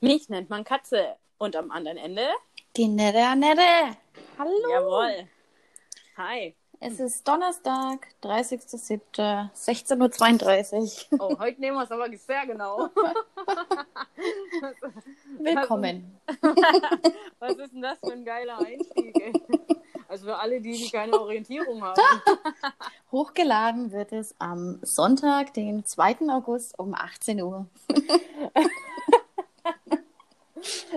Mich nennt man Katze. Und am anderen Ende? Die nette Annette. Hallo. Jawohl. Hi. Es ist Donnerstag, 30.07., 16.32 Uhr. Oh, heute nehmen wir es aber sehr genau. Willkommen. Was ist denn das für ein geiler Einstieg? Ey? Also für alle, die, die keine Orientierung haben. Hochgeladen wird es am Sonntag, den 2. August um 18 Uhr.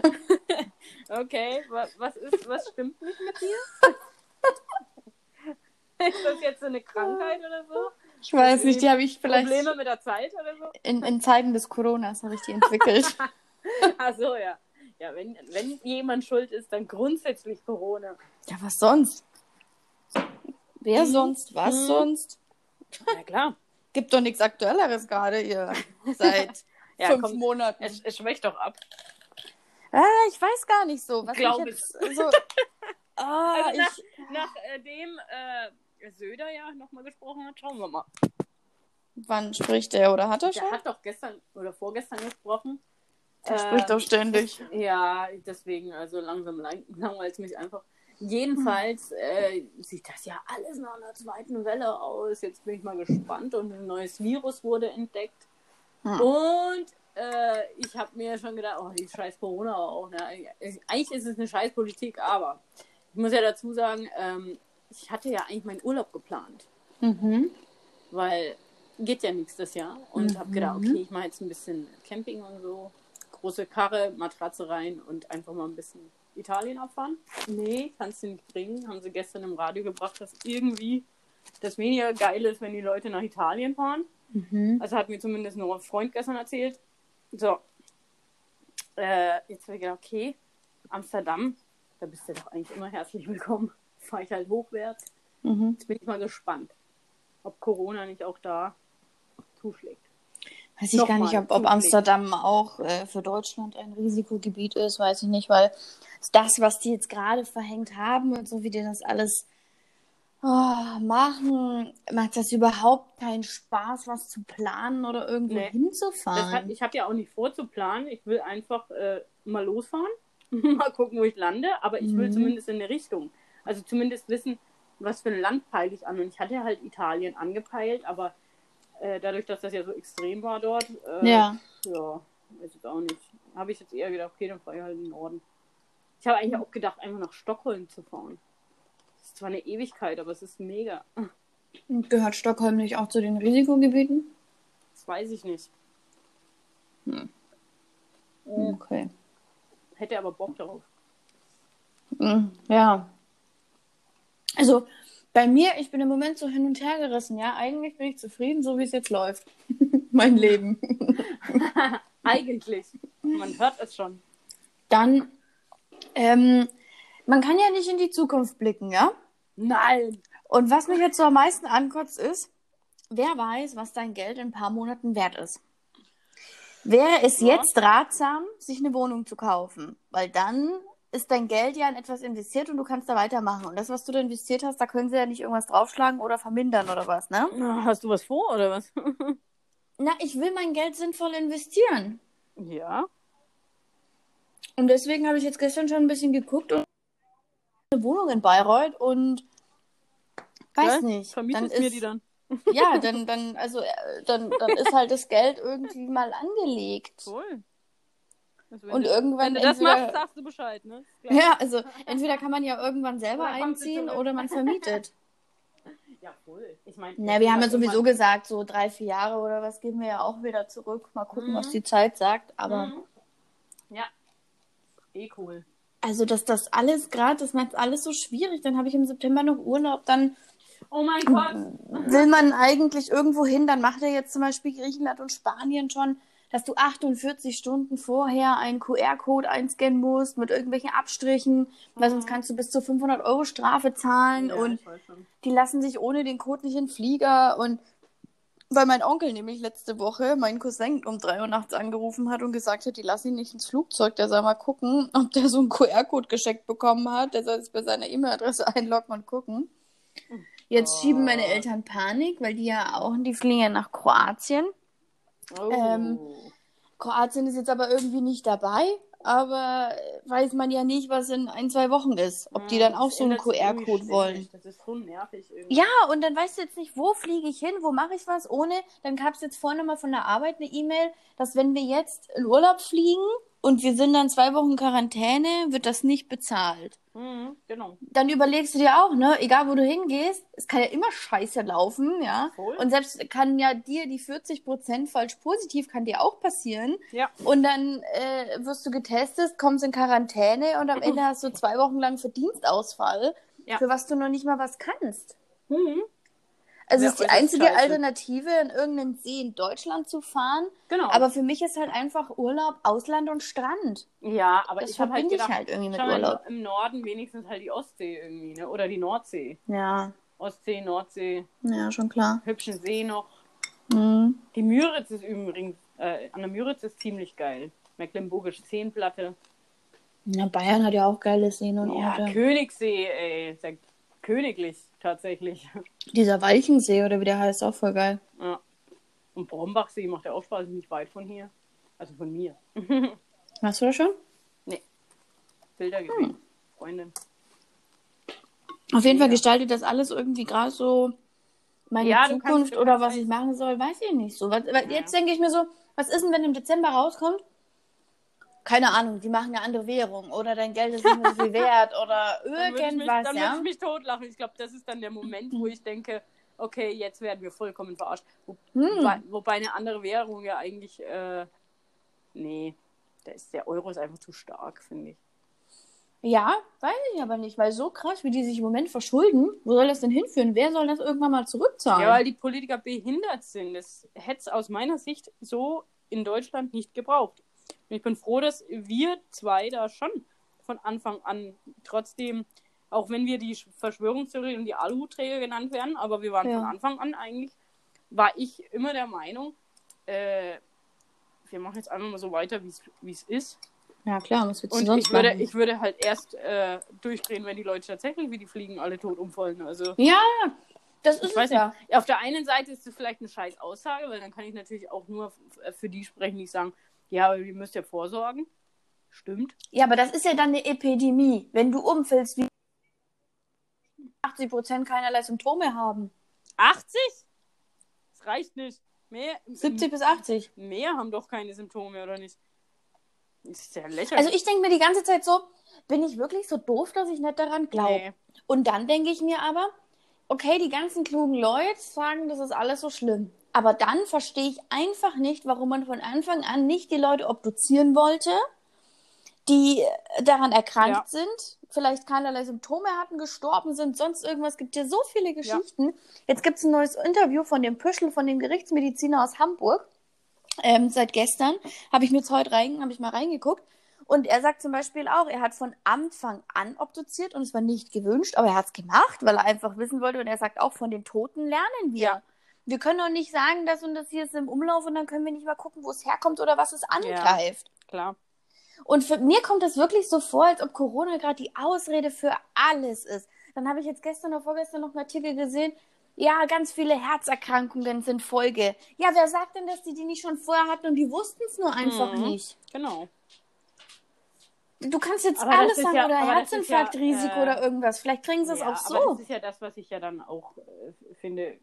Okay, was, ist, was stimmt nicht mit dir? Ist das jetzt so eine Krankheit oder so? Ich weiß nicht, die habe ich vielleicht Probleme mit der Zeit oder so? in, in Zeiten des Coronas habe ich die entwickelt. Ach so, ja. Ja, wenn, wenn jemand schuld ist, dann grundsätzlich Corona. ja, was sonst? Wer Mhm. sonst? Was Mhm. sonst? Ja, klar. Gibt doch nichts Aktuelleres gerade hier seit Ja, fünf komm, Monaten. Es, es schmeckt doch ab. Ah, ich weiß gar nicht so. Was Glaub mich jetzt so. Ah, Also nach, ich, nachdem äh, Söder ja nochmal gesprochen hat, schauen wir mal. wann spricht der oder hat er schon? Der hat doch gestern oder vorgestern gesprochen. Der Ähm, spricht doch ständig. Ja, deswegen, also langsam lang, langweilt es mich einfach. Jedenfalls äh, sieht das ja alles nach einer zweiten Welle aus. Jetzt bin ich mal gespannt und ein neues Virus wurde entdeckt. Hm. Und äh, ich habe mir schon gedacht, oh, die scheiß Corona auch. Ne? Eigentlich ist es eine scheiß Politik, aber ich muss ja dazu sagen, ähm, ich hatte ja eigentlich meinen Urlaub geplant, Mhm. weil geht ja nichts das Jahr. Und habe gedacht, Mhm. okay, ich mache jetzt ein bisschen Camping und so. Große Karre, Matratze rein und einfach mal ein bisschen Italien abfahren. Nee, kannst du nicht bringen. Haben sie gestern im Radio gebracht, dass irgendwie das weniger geil ist, wenn die Leute nach Italien fahren. Mhm. Also hat mir zumindest nur ein Freund gestern erzählt. So. Äh, jetzt habe ich gedacht, okay, Amsterdam, da bist du doch eigentlich immer herzlich willkommen. Fahre ich halt hochwärts. Mhm. Jetzt bin ich mal gespannt, ob Corona nicht auch da zuschlägt. Weiß ich gar Nochmal nicht, ob, ob. Amsterdam auch äh, für Deutschland ein Risikogebiet ist, weiß ich nicht, weil das, was die jetzt gerade verhängt haben und so wie die das alles oh, machen, macht das überhaupt keinen Spaß, was zu planen oder irgendwo Nee. Das hat, hinzufahren. ich habe ja auch nicht vor zu planen. Ich will einfach äh, mal losfahren, mal gucken, wo ich lande, aber ich will Mhm. zumindest in eine Richtung. Also zumindest wissen, was für ein Land peile ich an. Und ich hatte halt Italien angepeilt, aber äh, dadurch, dass das ja so extrem war dort, äh, ja. ja, weiß ich auch nicht. Habe ich jetzt eher gedacht, okay, dann fahre ich halt in den Norden. Ich habe eigentlich auch gedacht, einfach nach Stockholm zu fahren. Ist zwar eine Ewigkeit, aber es ist mega. Und gehört Stockholm nicht auch zu den Risikogebieten? Das weiß ich nicht. Hm. Äh, Okay. Hätte aber Bock darauf. Mm, Ja. Also bei mir, ich bin im Moment so hin und her gerissen, ja. Eigentlich bin ich zufrieden, so wie es jetzt läuft. mein Leben. Eigentlich. Man hört es schon. Dann, ähm, man kann ja nicht in die Zukunft blicken, ja? Nein. Und was mich jetzt so am meisten ankotzt ist, wer weiß, was dein Geld in ein paar Monaten wert ist. Wäre es Ja. jetzt ratsam, sich eine Wohnung zu kaufen? Weil dann ist dein Geld ja in etwas investiert und du kannst da weitermachen. Und das, was du da investiert hast, da können sie ja nicht irgendwas draufschlagen oder vermindern oder was, ne? Hast du was vor oder was? Na, ich will mein Geld sinnvoll investieren. ja. Und deswegen habe ich jetzt gestern schon ein bisschen geguckt und eine Wohnung in Bayreuth und weiß Ja, nicht. Vermietest dann mir ist, die dann? Ja, dann, dann, also, äh, dann, dann ist halt das Geld irgendwie mal angelegt. Cool. Also wenn Und du, irgendwann wenn du das entweder- machst, sagst du Bescheid, ne? Klar. Ja, also entweder kann man ja irgendwann selber Oder einziehen oder man vermietet. Ja, cool. Ich meine, Na, wir haben ja sowieso gesagt, so drei, vier Jahre oder was gehen wir ja auch wieder zurück. Mal gucken, Mhm. was die Zeit sagt. Aber Mhm. Ja. Eh cool. Also, dass das alles gerade, das macht alles so schwierig. Dann habe ich im September noch Urlaub, dann Oh mein Gott. will man eigentlich irgendwo hin, dann macht er jetzt zum Beispiel Griechenland und Spanien schon, dass du 48 Stunden vorher einen QR-Code einscannen musst mit irgendwelchen Abstrichen, weil sonst kannst du bis zu 500 Euro Strafe zahlen Ja, und die lassen sich ohne den Code nicht in den Flieger und weil mein Onkel nämlich letzte Woche meinen Cousin um 3 Uhr nachts angerufen hat und gesagt hat, die lassen ihn nicht ins Flugzeug, der soll mal gucken, ob der so einen QR-Code geschenkt bekommen hat, der soll es bei seiner E-Mail-Adresse einloggen und gucken. Jetzt Oh. schieben meine Eltern Panik, weil die ja auch, die fliegen ja nach Kroatien. Oh. Ähm, Kroatien ist jetzt aber irgendwie nicht dabei. Aber weiß man ja nicht, was in ein, zwei Wochen ist. Ob die dann auch so einen QR-Code wollen. Das ist so nervig irgendwie. Ja, und dann weißt du jetzt nicht, wo fliege ich hin, wo mache ich was ohne. Dann gab es jetzt vorne mal von der Arbeit eine E-Mail, dass wenn wir jetzt in Urlaub fliegen und wir sind dann zwei Wochen Quarantäne, wird das nicht bezahlt. Mhm, genau. Dann überlegst du dir auch, ne, egal wo du hingehst, es kann ja immer scheiße laufen, ja. Voll. Und selbst kann ja dir die 40% falsch positiv, kann dir auch passieren. Ja. Und dann äh, wirst du getestet, kommst in Quarantäne und am Ende hast du zwei Wochen lang Verdienstausfall, Ja. für was du noch nicht mal was kannst. Mhm. Also Ja, ist die einzige scheiße. Alternative, in irgendeinen See in Deutschland zu fahren. Genau. Aber für mich ist halt einfach Urlaub, Ausland und Strand. ja, aber Das ich habe halt ich halt irgendwie mit mal, Urlaub. Im Norden wenigstens halt die Ostsee irgendwie, ne? Oder die Nordsee. Ja, Ostsee, Nordsee, ja, schon klar. hübschen See noch. Mhm. Die Müritz ist übrigens, äh, an der Müritz ist ziemlich geil. Mecklenburgische Seenplatte. Ja, Bayern hat ja auch geile Seen und Ja, Orte. Königssee, ey. Ist ja königlich, tatsächlich. Dieser Walchensee oder wie der heißt, auch voll geil. Ja. Und Brombachsee macht ja auch Spaß, ist nicht weit von hier. Also von mir. Machst du das schon? Bilder gesehen. Freundin. Auf jeden Fall Ja. gestaltet das alles irgendwie gerade so meine Ja, kannst- Zukunft du oder kannst was ich machen soll, weiß ich nicht so. Was, Ja. Jetzt denke ich mir so, was ist denn, wenn im Dezember rauskommt? Keine Ahnung, die machen eine andere Währung oder dein Geld ist nicht mehr so viel wert oder Dann würde ich mich, irgendwas, dann ja. würde ich mich totlachen. Ich glaube, das ist dann der Moment, wo ich denke, okay, jetzt werden wir vollkommen verarscht. Wo, Hm. wobei, wobei eine andere Währung ja eigentlich, äh, nee, der, ist, der Euro ist einfach zu stark, finde ich. Ja, weiß ich aber nicht, weil so krass, wie die sich im Moment verschulden, wo soll das denn hinführen? Wer soll das irgendwann mal zurückzahlen? Ja, weil die Politiker behindert sind. Das hätte es aus meiner Sicht so in Deutschland nicht gebraucht. Und ich bin froh, dass wir zwei da schon von Anfang an trotzdem, auch wenn wir die Verschwörungstheorie und die Aluhutträger genannt werden, aber wir waren Ja. von Anfang an eigentlich, war ich immer der Meinung, äh, wir machen jetzt einfach mal so weiter, wie es- ist. ja klar, was willst du Und sonst ich würde, machen? ich würde halt erst äh, durchdrehen, wenn die Leute tatsächlich wie die Fliegen alle tot umfallen. Also Ja, das ist ich es weiß ja. nicht. Auf der einen Seite ist es vielleicht eine scheiß Aussage, weil dann kann ich natürlich auch nur f- für die sprechen, die sagen, ja, aber ihr müsst ja vorsorgen. Stimmt. Ja, aber das ist ja dann eine Epidemie. Wenn du umfällst, wie 80 Prozent keinerlei Symptome haben. 80? Das reicht nicht. Mehr, 70 bis 80. mehr haben doch keine Symptome, oder nicht? Das ist ja lächerlich. Also ich denke mir die ganze Zeit so, bin ich wirklich so doof, dass ich nicht daran glaube? Nee. Und dann denke ich mir aber, okay, die ganzen klugen Leute sagen, das ist alles so schlimm. Aber dann verstehe ich einfach nicht, warum man von Anfang an nicht die Leute obduzieren wollte, die daran erkrankt Ja. sind, vielleicht keinerlei Symptome hatten, gestorben sind, sonst irgendwas. gibt ja so viele Geschichten. Jetzt gibt es ein neues Interview von dem Püschel, von dem Gerichtsmediziner aus Hamburg. Ähm, seit gestern habe ich mir jetzt heute rein, habe ich mal reingeguckt. Und er sagt zum Beispiel auch, er hat von Anfang an obduziert und es war nicht gewünscht, aber er hat es gemacht, weil er einfach wissen wollte. Und er sagt auch, von den Toten lernen wir. Ja. Wir können doch nicht sagen, das und das hier ist im Umlauf und dann können wir nicht mal gucken, wo es herkommt oder was es angreift. Klar. Und für mir kommt das wirklich so vor, als ob Corona gerade die Ausrede für alles ist. Dann habe ich jetzt gestern oder vorgestern noch einen Artikel gesehen, ja, ganz viele Herzerkrankungen sind Folge. Ja, wer sagt denn, dass die die nicht schon vorher hatten und die wussten es nur einfach Mhm. nicht? Genau. Du kannst jetzt Aber alles sagen ja- oder aber Herzinfarktrisiko ja, äh, oder irgendwas. Vielleicht kriegen sie es Ja, auch aber so. das ist ja das, was ich ja dann auch äh, finde,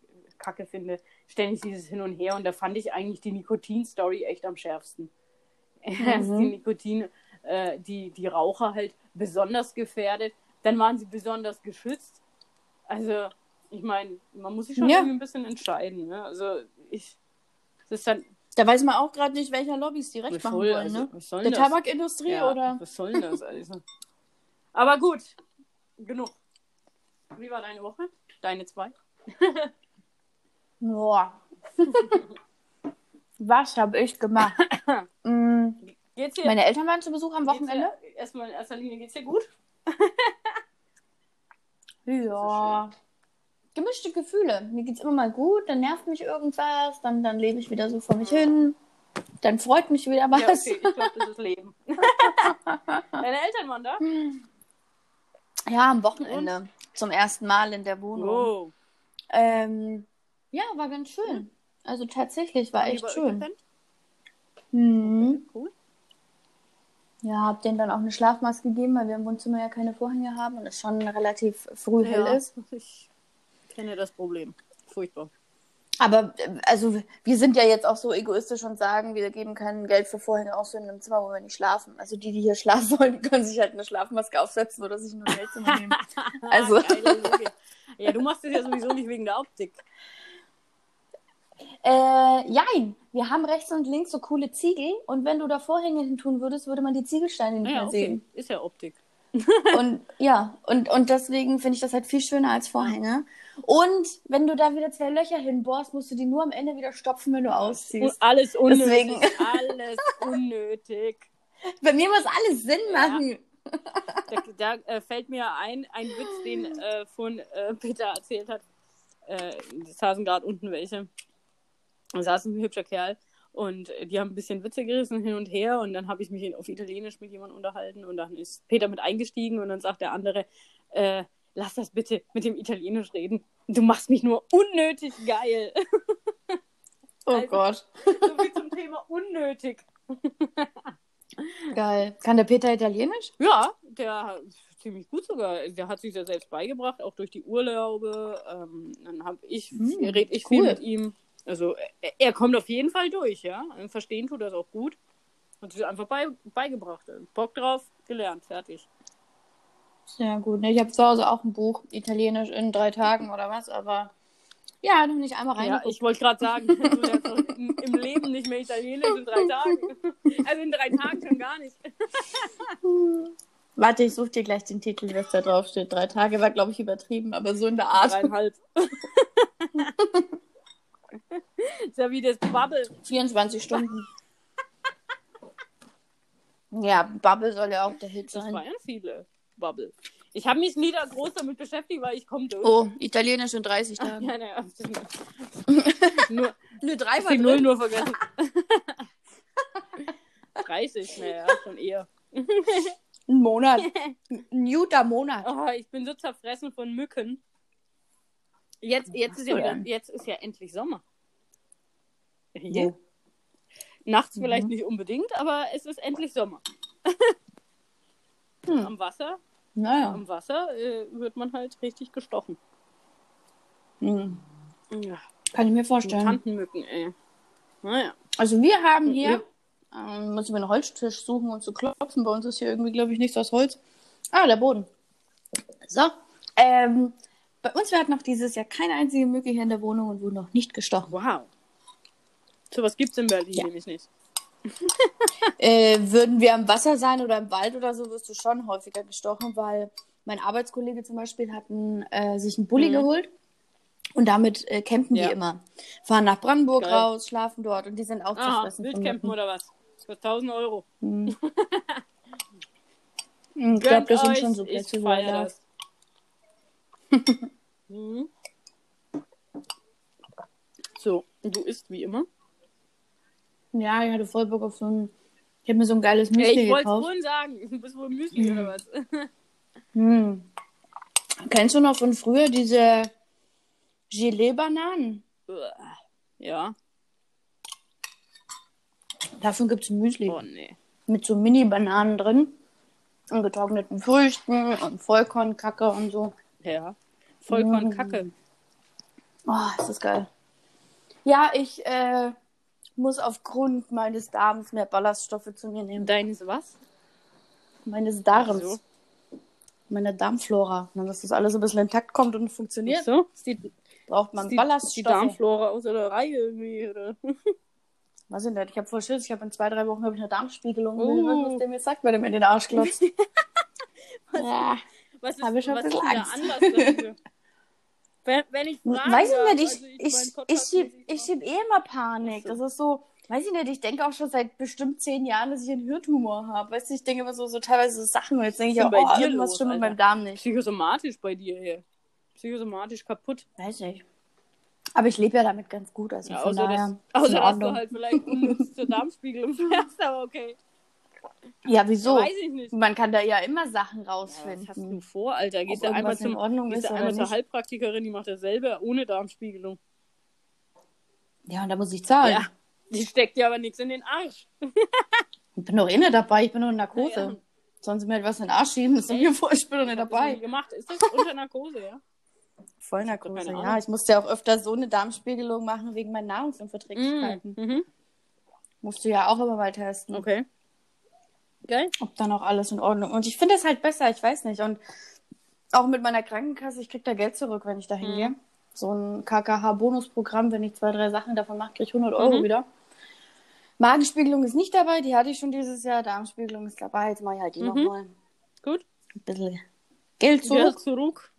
kacke finde. Ständig dieses Hin und Her. Und da fand ich eigentlich die Nikotin-Story echt am schärfsten. Erst Mhm. die Nikotin, äh, die, die Raucher halt besonders gefährdet. Dann waren sie besonders geschützt. Also, ich meine, man muss sich schon Ja. irgendwie ein bisschen entscheiden. Ne? Also, ich. Das ist dann. Da weiß man auch gerade nicht, welcher Lobbys die recht machen wollen. also, ne? was soll Der das? Tabakindustrie Ja, oder? Was soll denn das also? Aber gut, genug. Wie war deine Woche? Deine zwei? Boah. Was habe ich gemacht? Mm, Geht's dir? Meine Eltern waren zu Besuch am Wochenende. dir erstmal in erster Linie geht's dir gut? Ja. Gemischte Gefühle. Mir geht's immer mal gut, dann nervt mich irgendwas, dann, dann lebe ich wieder so vor mich hin. Dann freut mich wieder was. Ja, okay, ich glaube, das ist Leben. Deine Eltern waren da? Ja, am Wochenende. Zum ersten Mal in der Wohnung. Oh. Ähm, ja, war ganz schön. Also tatsächlich war die echt schön. Mhm. Cool. Ja, hab denen dann auch eine Schlafmaske gegeben, weil wir im Wohnzimmer ja keine Vorhänge haben und es schon relativ früh hell ist. ich kenne das Problem. Furchtbar. Aber also wir sind ja jetzt auch so egoistisch und sagen, wir geben kein Geld für Vorhänge aus in einem Zimmer, wo wir nicht schlafen. Also die, die hier schlafen wollen, können sich halt eine Schlafmaske aufsetzen oder sich ein Hotelzimmer nehmen. Also- Geile Logik. ja, du machst es ja sowieso nicht wegen der Optik. Äh, jein. Wir haben rechts und links so coole Ziegel und wenn du da Vorhänge hin tun würdest, würde man die Ziegelsteine nicht Ja, mehr okay. sehen. Ist ja Optik. Und ja, und, und deswegen finde ich das halt viel schöner als Vorhänge. Und wenn du da wieder zwei Löcher hinbohrst, musst du die nur am Ende wieder stopfen, wenn du Und ausziehst. alles unnötig. Deswegen. Alles unnötig. Bei mir muss alles Sinn Ja. machen. Da, da äh, fällt mir ein, ein Witz, den äh, von äh, Peter erzählt hat. Äh, es saßen gerade unten welche. Da saß ein hübscher Kerl und äh, die haben ein bisschen Witze gerissen hin und her und dann habe ich mich auf Italienisch mit jemandem unterhalten und dann ist Peter mit eingestiegen und dann sagt der andere, äh, lass das bitte mit dem Italienisch reden. Du machst mich nur unnötig geil. Oh Also- Gott. so viel zum Thema unnötig. Geil. Kann der Peter Italienisch? Ja, der ziemlich gut sogar. Der hat sich ja selbst beigebracht, auch durch die Urlaube. Ähm, dann habe ich, Hm, red ich viel cool. mit ihm. Also er, kommt auf jeden Fall durch, ja. Verstehen tut es auch gut. Hat sich einfach bei, beigebracht. Bock drauf, gelernt, fertig. Sehr gut. Ich habe zu Hause auch ein Buch, Italienisch in drei Tagen oder was, aber ja, noch nicht einmal Ja, reingeguckt. ich wollte gerade sagen, du lernst doch im, im Leben nicht mehr Italienisch in drei Tagen. Also in drei Tagen schon gar nicht. Warte, ich suche dir gleich den Titel, was da drauf steht. Drei Tage war, glaube ich, übertrieben, aber so in der Art. Dreieinhalb. ist ja wie das Bubble. 24 Stunden. Ja, Bubble soll ja auch der Hit Das sein. waren viele Bubble. Ich habe mich nie da groß damit beschäftigt, weil ich komme durch. Oh, Italienisch in 30 Ach, Tagen. ja, naja. nur, Nur drei die Null nur vergessen. 30, naja, schon eher. Ein Monat. Ein guter Monat. Oh, ich bin so zerfressen von Mücken. Jetzt, jetzt, ist, ja wieder, jetzt ist ja endlich Sommer. Hier. Wo? Nachts vielleicht Mhm. nicht unbedingt, aber es ist endlich Sommer. Hm. Am Wasser, Naja. am Wasser äh, wird man halt richtig gestochen. Hm. Ja, Kann ich mir vorstellen. Tantenmücken, ey. Naja. Also wir haben hier, ähm, muss ich mir einen Holztisch suchen und zu klopfen. Bei uns ist hier irgendwie, glaube ich, nichts aus Holz. Ah, der Boden. So. Ähm, bei uns wir hatten noch dieses Jahr keine einzige Mücke hier in der Wohnung und wurden noch nicht gestochen. Wow. So was gibt's in Berlin Ja. nämlich nicht. Äh, würden wir am Wasser sein oder im Wald oder so, wirst du schon häufiger gestochen, weil mein Arbeitskollege zum Beispiel hat einen, äh, sich einen Bulli Mhm. geholt und damit äh, campen Ja. die immer. Fahren nach Brandenburg Geil. raus, schlafen dort und die sind auch Aha, zerfressen Wildcampen oder was? Für 1000 Euro. Hm. Ich glaube, das sind schon so ich Plätze, wo er feier darf. das. Mhm. So, du isst wie immer. Ja, ich hatte voll Bock auf so ein. Ich habe mir so ein geiles Ja, Müsli ich wollte es gekauft. vorhin sagen. Du bist wohl Müsli oder was? Hm. Kennst du noch von früher diese Gelee-Bananen? ja. Davon gibt es Müsli. Oh nee. Mit so Mini-Bananen drin. Und getrockneten Früchten und Vollkornkacke und so. Ja. Vollkorn Mhm. Kacke. Oh, ist das geil. Ja, ich äh, muss aufgrund meines Darms mehr Ballaststoffe zu mir nehmen. Deines was? Meines Darms. So. Meine Darmflora. Und dass das alles ein bisschen intakt kommt und funktioniert, So? Ist die, braucht man die, ist die Ballaststoffe. Darmflora aus der Reihe irgendwie? Oder? Was denn das? Ich habe voll Schiss. Ich habe in zwei, drei Wochen ich eine Darmspiegelung. Oh. Uh. Was, der mir sagt, wenn er mir den Arsch glotzt. ja. Was ist, Hab ich schon was ist Anlass dafür? Wenn, wenn ich frage, Weiß ich nicht, ich, also ich, ich, schieb, ich schieb eh immer Panik. So. Das ist so, weiß ich nicht, ich denke auch schon seit bestimmt zehn Jahren, dass ich einen Hirntumor habe. Weißt du, ich denke immer so, so teilweise so Sachen und jetzt denke ich auch, bei oh, dir irgendwas los, stimmt mit meinem Darm nicht. Psychosomatisch bei dir hier. Psychosomatisch kaputt. Weiß nicht. Aber ich lebe ja damit ganz gut, also Ja, außer, dass, außer dass du halt vielleicht unnütz zur Darmspiegelung fährst, aber okay. Ja, wieso? Weiß ich nicht. Man kann da ja immer Sachen Ja, was rausfinden. hast du vor, Alter? Ob Gehst du einmal, irgendwas in zum, Ordnung gehst ist einmal zur. Heilpraktikerin, die macht das selber ohne Darmspiegelung. Ja, und da muss ich zahlen. Ja. Die steckt dir aber nichts in den Arsch. Ich bin doch eh nicht dabei, ich bin nur in Narkose. Ja, ja. Sollen sie mir etwas in den Arsch schieben? Das ist mir vor, ich bin doch nicht Das dabei. gemacht. Ist das unter Narkose, ja? Voll Narkose, ja. Ich musste ja auch öfter so eine Darmspiegelung machen wegen meinen Nahrungsunverträglichkeiten. Mhm. Musst du ja auch immer mal testen. Okay. Geil. ob dann auch alles in Ordnung. Und ich finde es halt besser, ich weiß nicht. Und auch mit meiner Krankenkasse, ich krieg da Geld zurück, wenn ich da hingehe. Mhm. So ein KKH-Bonusprogramm, wenn ich zwei, drei Sachen davon mache, kriege ich 100 Euro Mhm. wieder. Magenspiegelung ist nicht dabei, die hatte ich schon dieses Jahr. Darmspiegelung ist dabei, jetzt mache ich halt die Mhm. nochmal. Gut. Ein bisschen Geld zurück. Geld zurück.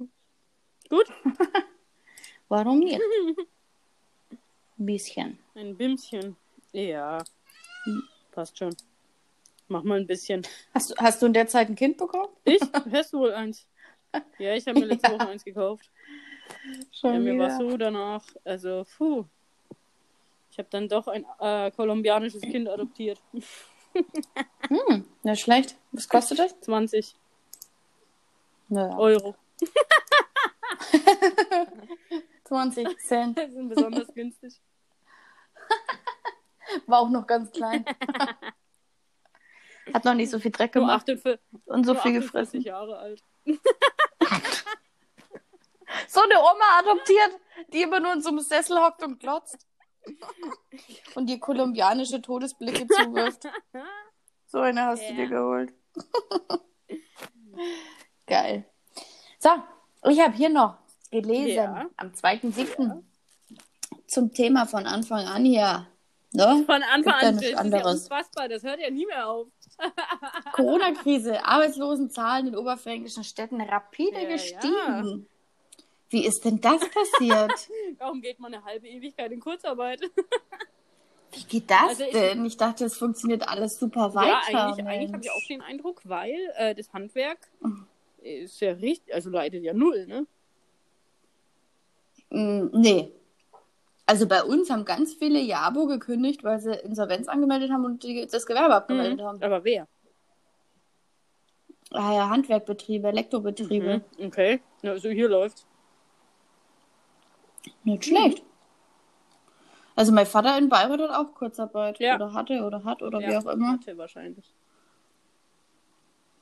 Gut. Warum nicht? Ein bisschen. Ein Bimschen. Ja. Passt schon. Mach mal ein bisschen. Hast, du- hast du in der Zeit ein Kind bekommen? Ich? Hast du wohl eins? Ja, ich habe mir letzte Woche eins gekauft. Schon Ja, mir war wieder. so danach. Also, puh. Ich habe dann doch ein äh, kolumbianisches Kind adoptiert. Hm, nicht schlecht. Was kostet das? 20 Naja, Euro. 20 Cent. Das sind besonders günstig. War auch noch ganz klein. Hat noch nicht so viel Dreck gemacht 48, und so viel 48 gefressen. Jahre alt. So eine Oma adoptiert, die immer nur in so einem Sessel hockt und glotzt. Und dir kolumbianische Todesblicke zuwirft. So eine hast du Ja. dir geholt. Geil. So, ich habe hier noch gelesen Ja. am 2.7. zum Thema von Anfang an hier. Ne? Von Anfang Gibt ja an. Das ist ja anderes. unfassbar. Das hört ja nie mehr auf. Corona-Krise, Arbeitslosenzahlen in oberfränkischen Städten rapide Ja, gestiegen. Wie ist denn das passiert? Warum geht man eine halbe Ewigkeit in Kurzarbeit? Wie geht das Also ich- denn? Ich dachte, es funktioniert alles super weiter. ja, eigentlich, eigentlich habe ich auch den Eindruck, weil äh, das Handwerk ist ja richtig, also leidet ja null, ne? Mm, Nee. Also bei uns haben ganz viele Jabo gekündigt, weil sie Insolvenz angemeldet haben und die, das Gewerbe abgemeldet Mhm. haben. Aber wer? Ah ja, Handwerkbetriebe, Elektrobetriebe. Mhm. Okay. Also hier läuft's. Nicht schlecht. Also mein Vater in Bayreuth hat auch Kurzarbeit. Ja. Oder hatte oder hat oder wie Ja, auch immer. Hatte wahrscheinlich.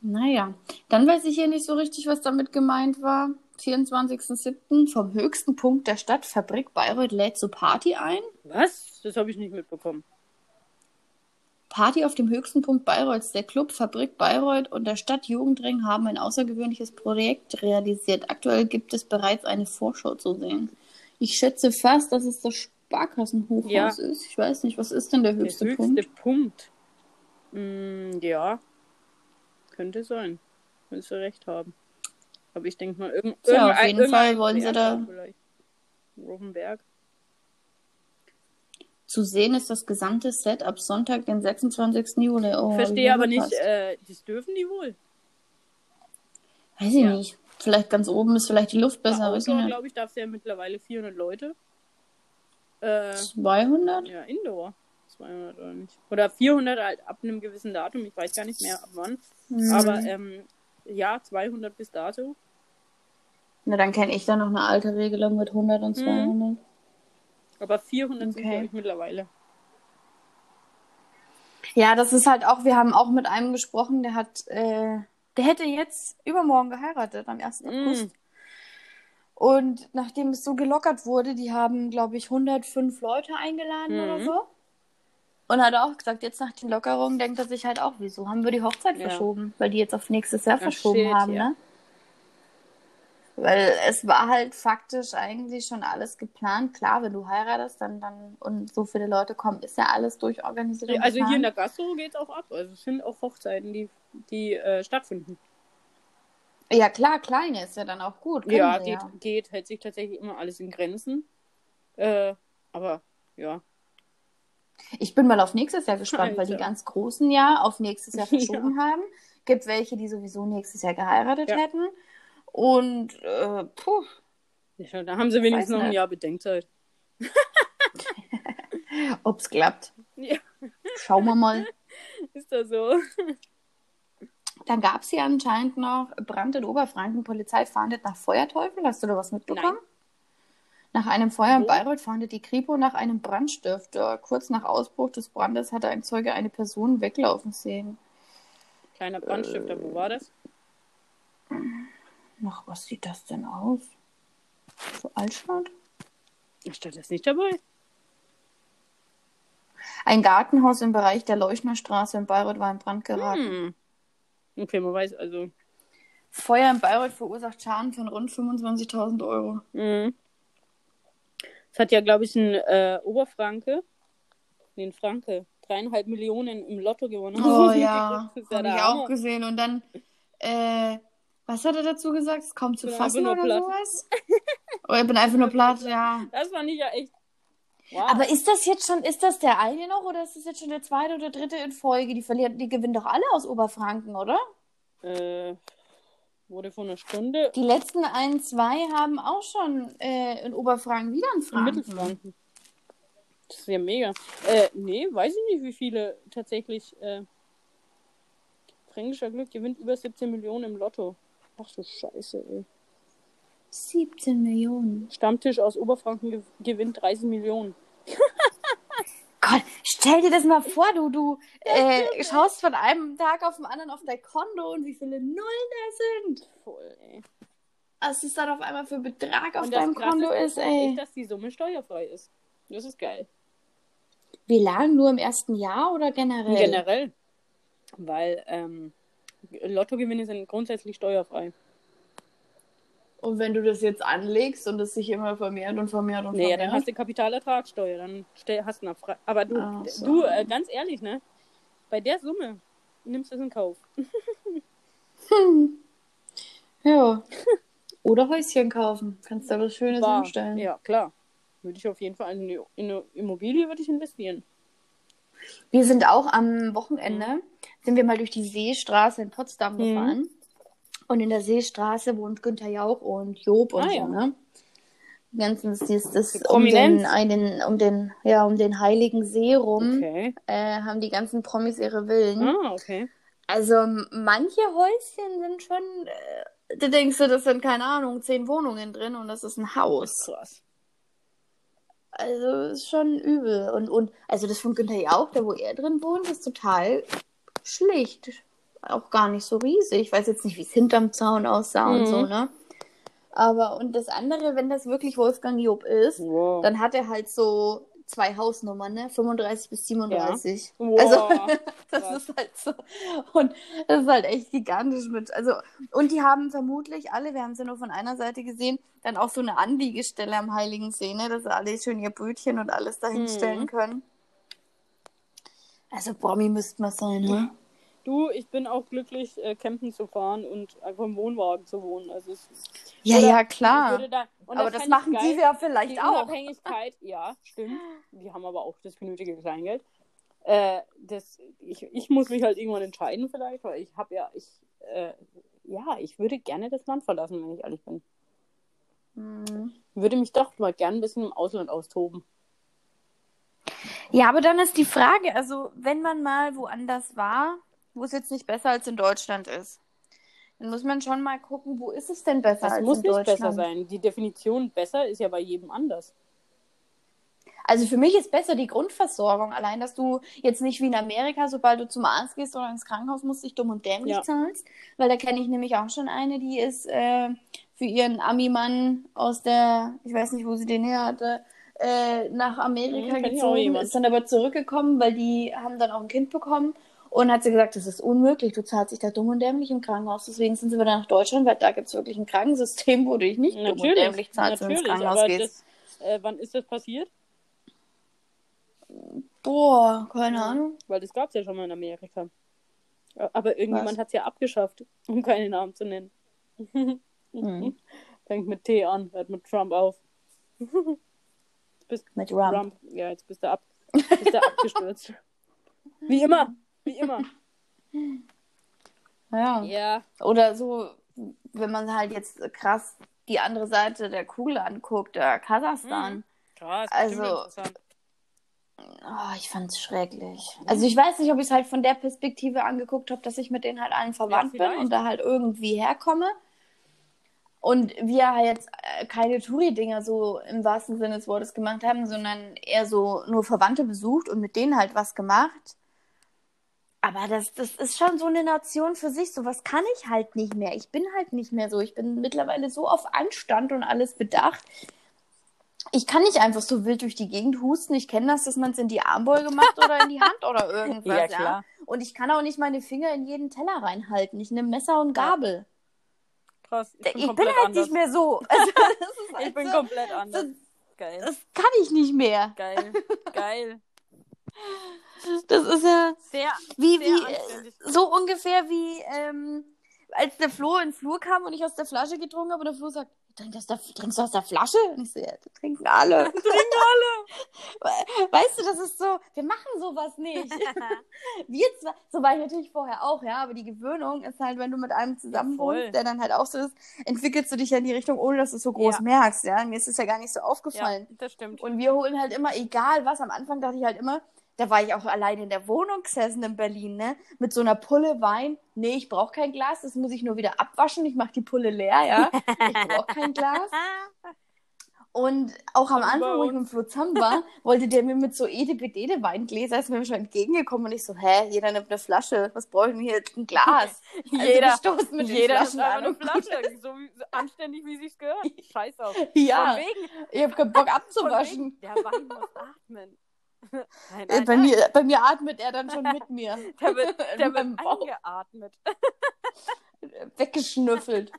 Naja, dann weiß ich hier nicht so richtig, was damit gemeint war. 24.07. vom höchsten Punkt der Stadt Fabrik Bayreuth lädt zur Party ein. Was? Das habe ich nicht mitbekommen. Party auf dem höchsten Punkt Bayreuths. Der Club Fabrik Bayreuth und der Stadt Jugendring haben ein außergewöhnliches Projekt realisiert. Aktuell gibt es bereits eine Vorschau zu sehen. Ich schätze fast, dass es das Sparkassenhochhaus Ja. ist. Ich weiß nicht, was ist denn der Der höchste, höchste Punkt? Punkt. Mm, ja. Könnte sein. Du recht haben. Aber ich denke mal, irgend, Tja, auf jeden Fall wollen sie da-. Rosenberg. Zu sehen ist das gesamte Set ab Sonntag, den 26. Juli. Oh, ich Verstehe aber nicht, äh, das dürfen die wohl. Weiß ich ja. nicht. Vielleicht ganz oben ist vielleicht die Luft besser. Bei Wissen Outdoor, wir. glaube ich, darf es ja mittlerweile 400 Leute. Äh, 200? ja, Indoor. 200 oder nicht. Oder 400 halt ab einem gewissen Datum. Ich weiß gar nicht mehr ab wann. Mhm. Aber ähm, ja, 200 bis dato. Na, dann kenne ich da noch eine alte Regelung mit 100 und Mhm. 200. Aber 400 sind, Okay. glaube ich, mittlerweile. Ja, das ist halt auch, wir haben auch mit einem gesprochen, der hat, äh, der hätte jetzt übermorgen geheiratet, am 1. Mm. August. Und nachdem es so gelockert wurde, die haben, glaube ich, 105 Leute eingeladen Mhm. oder so. Und hat auch gesagt, jetzt nach den Lockerungen denkt er sich halt auch, wieso haben wir die Hochzeit Ja. verschoben? Weil die jetzt auf nächstes Jahr Ach, verschoben shit, haben, ja. ne? Weil es war halt faktisch eigentlich schon alles geplant. Klar, wenn du heiratest, dann, dann und so viele Leute kommen, ist ja alles durchorganisiert. und Also hier in der Gastro geht es auch ab. Also es sind auch Hochzeiten, die, die äh, stattfinden. Ja, klar, kleine ist ja dann auch gut. Ja, geht, geht, hält sich tatsächlich immer alles in Grenzen. Äh, aber ja. Ich bin mal auf nächstes Jahr gespannt, weil die Alter. ganz Großen ja auf nächstes Jahr verschoben haben. Gibt welche, die sowieso nächstes Jahr geheiratet Ja. hätten. Und, äh, puh, ja. Da haben sie wenigstens noch ein. Jahr Bedenkzeit. ob's klappt. Ja, Schauen wir mal. ist das so? Dann gab es hier anscheinend noch Brand in Oberfranken. Polizei fahndet nach Feuerteufel. Hast du da was mitbekommen? Nach einem Feuer in Wo? Bayreuth fahndet die Kripo nach einem Brandstifter. Kurz nach Ausbruch des Brandes hatte ein Zeuge eine Person weglaufen sehen. Kleiner Brandstifter, wo war das? Ach, was sieht das denn aus? So Altstadt? Stand das nicht dabei? Ein Gartenhaus im Bereich der Leuchnerstraße in Bayreuth war in Brand geraten. Hm. Okay, man weiß also. Feuer in Bayreuth verursacht Schaden von rund 25.000 Euro. Mhm. Es hat ja, glaube ich, ein äh, Oberfranke, nee, ein Franke, dreieinhalb Millionen im Lotto gewonnen. Oh ja, ja habe ich auch gesehen. Und dann, äh, was hat er dazu gesagt? Es kommt zu fassen oder platt. sowas? Oh, ich bin einfach nur platt, ja. Das fand ich ja echt. Wow. Aber ist das jetzt schon, ist das der eine noch oder ist das jetzt schon der zweite oder dritte in Folge? Die verlieren, die gewinnen doch alle aus Oberfranken, oder? äh, wurde vor einer Stunde Die letzten ein, zwei haben auch schon äh, in Oberfranken wieder einen Franken. Mittelfranken. Das ist ja mega. Äh, nee, weiß ich nicht, wie viele tatsächlich. Äh, Fränkischer Glück gewinnt über 17 Millionen im Lotto. Ach so Scheiße, ey. 17 Millionen. Stammtisch aus Oberfranken gew gewinnt 30 Millionen. Gott, stell dir das mal vor, du, du äh, schaust von einem Tag auf den anderen auf dein Konto und wie viele Nullen da sind. Voll, ey. Was es dann auf einmal für Betrag auf deinem Konto ist, halt ey. echt, dass die Summe steuerfrei ist. Das ist geil. Wie lang? Nur im ersten Jahr oder generell? Generell. Weil ähm, Lottogewinne sind grundsätzlich steuerfrei. Und wenn du das jetzt anlegst und es sich immer vermehrt und vermehrt und Nee, vermehrt. dann hast du Kapitalertragssteuer. Dann hast du eine Frei Aber du, so. du äh, ganz ehrlich, ne? Bei der Summe nimmst du es in Kauf. Ja. Oder Häuschen kaufen. Kannst da was Schönes Bar. hinstellen. Ja, klar. Würde ich auf jeden Fall in eine, in eine Immobilie würde ich investieren. Wir sind auch am Wochenende, sind wir mal durch die Seestraße in Potsdam Mhm. gefahren. Und in der Seestraße wohnt Günther Jauch und Job und Ah, so, ja. ne? Die ganzen, das, um den, einen, um den, ja, um den heiligen See rum, Okay. äh, haben die ganzen Promis ihre Villen. Ah, okay. Also manche Häuschen sind schon, äh, da denkst du, das sind, keine Ahnung, zehn Wohnungen drin und das ist ein Haus. Krass. Also ist schon übel. Und, und also das von Günther Jauch, da wo er drin wohnt, ist total schlicht. Auch gar nicht so riesig. Ich weiß jetzt nicht, wie es hinterm Zaun aussah und Mhm. so, ne? Aber und das andere, wenn das wirklich Wolfgang Job ist, Wow. dann hat er halt so zwei Hausnummern, ne? 35 bis 37. Wow. Also das krass. ist halt so. Und das ist halt echt gigantisch mit. Also, und die haben vermutlich alle, wir haben ja nur von einer Seite gesehen, dann auch so eine Anliegestelle am Heiligen See, ne? dass sie alle schön ihr Brötchen und alles dahinstellen Mhm. können. Also Promi müsste man sein, ne? Du, ich bin auch glücklich, äh, campen zu fahren und einfach im Wohnwagen zu wohnen. Also es, Ja, ja, klar. da, Aber das machen die ja vielleicht Die auch. Unabhängigkeit, ja, stimmt. Die haben aber auch das genötige Kleingeld. Äh, das, ich, ich muss mich halt irgendwann entscheiden vielleicht, weil ich habe ja, ich, äh, ja, ich würde gerne das Land verlassen, wenn ich ehrlich bin. Mhm. Würde mich doch mal gern ein bisschen im Ausland austoben. Ja, aber dann ist die Frage, also wenn man mal woanders war, wo es jetzt nicht besser als in Deutschland ist, dann muss man schon mal gucken, wo ist es denn besser Das als muss in nicht Deutschland? besser sein. Die Definition besser ist ja bei jedem anders. Also für mich ist besser die Grundversorgung. Allein, dass du jetzt nicht wie in Amerika, sobald du zum Arzt gehst oder ins Krankenhaus musst, dich dumm und dämlich Ja. zahlst. Weil da kenne ich nämlich auch schon eine, die ist äh, für ihren Ami-Mann aus der, ich weiß nicht, wo sie den her hatte, äh, nach Amerika auch gezogen, ist dann aber zurückgekommen, weil die haben dann auch ein Kind bekommen. Und hat sie gesagt, das ist unmöglich, du zahlst dich da dumm und dämlich im Krankenhaus. Deswegen sind sie wieder nach Deutschland, weil da gibt es wirklich ein Krankensystem, wo du dich nicht dumm und dämlich zahlst, wenn du ins natürlich, Krankenhaus aber gehst. das, äh, wann ist das passiert? Boah, keine Ahnung. Weil das gab es ja schon mal in Amerika. Aber irgendjemand hat es ja abgeschafft, um keine Namen zu nennen. Mhm. Fängt mit T an, hört mit Trump auf. Mit Rum. Trump. Ja, jetzt bist du, ab, bist du abgestürzt. Wie immer. Wie immer. Ja. Ja. Oder so, wenn man halt jetzt krass die andere Seite der Kugel anguckt, der Kasachstan. Krass. Also-. Oh, ich fand's schrecklich. Also ich weiß nicht, ob ich es halt von der Perspektive angeguckt habe, dass ich mit denen halt allen verwandt bin vielleicht. und da halt irgendwie herkomme. Und wir jetzt äh, keine Touri-Dinger so im wahrsten Sinne des Wortes gemacht haben, sondern eher so nur Verwandte besucht und mit denen halt was gemacht. Aber das, das ist schon so eine Nation für sich. So was kann ich halt nicht mehr. Ich bin halt nicht mehr so. Ich bin mittlerweile so auf Anstand und alles bedacht. Ich kann nicht einfach so wild durch die Gegend husten. Ich kenne das, dass man es in die Armbeuge macht oder in die Hand oder irgendwas. Ja, ja, klar. Und ich kann auch nicht meine Finger in jeden Teller reinhalten. Ich nehme Messer und Gabel. Krass. Ich bin, Ich bin halt anders. nicht mehr so. Also, halt Ich bin so, komplett anders. so- Geil. Das kann ich nicht mehr. Geil. Geil. Das ist ja Sehr, wie, sehr wie äh, anständig. so ungefähr wie ähm, als der Flo in den Flur kam und ich aus der Flasche getrunken habe und der Flo sagt, trinkst du aus der, trinkst du aus der Flasche? Und ich so, ja, trinken alle. Trinken alle. Weißt du, das ist so, wir machen sowas nicht. Wir zwar, so war ich natürlich vorher auch, ja, aber die Gewöhnung ist halt, wenn du mit einem zusammen wohnst, der dann halt auch so ist, entwickelst du dich ja in die Richtung, ohne dass du es so groß Ja. merkst, ja. Mir ist es ja gar nicht so Ja, aufgefallen. das stimmt. Und wir holen halt immer, egal was, am Anfang dachte ich halt immer, da war ich auch allein in der Wohnung gesessen in Berlin, ne? Mit so einer Pulle Wein. Nee, ich brauche kein Glas, das muss ich nur wieder abwaschen. Ich mache die Pulle leer, ja. Ich brauche kein Glas. Und auch am Anfang, wo ich mit Flo zusammen war, wollte der mir mit so edepedede Weingläser, ist mir schon entgegengekommen und ich so, hä, jeder nimmt eine Flasche, was brauche ich denn hier? Ein Glas. Also Jeder, stoßen mit jeder Flaschen an eine Flasche. So, anständig, wie sich's gehört. Scheiß auf. Ja, Von wegen, ich habe keinen Bock abzuwaschen. wegen, der Wein muss atmen. Nein, Äh, nein, Bei nein. mir, bei mir atmet er dann schon mit mir. Der wird, der wird Bauch. eingeatmet. weggeschnüffelt.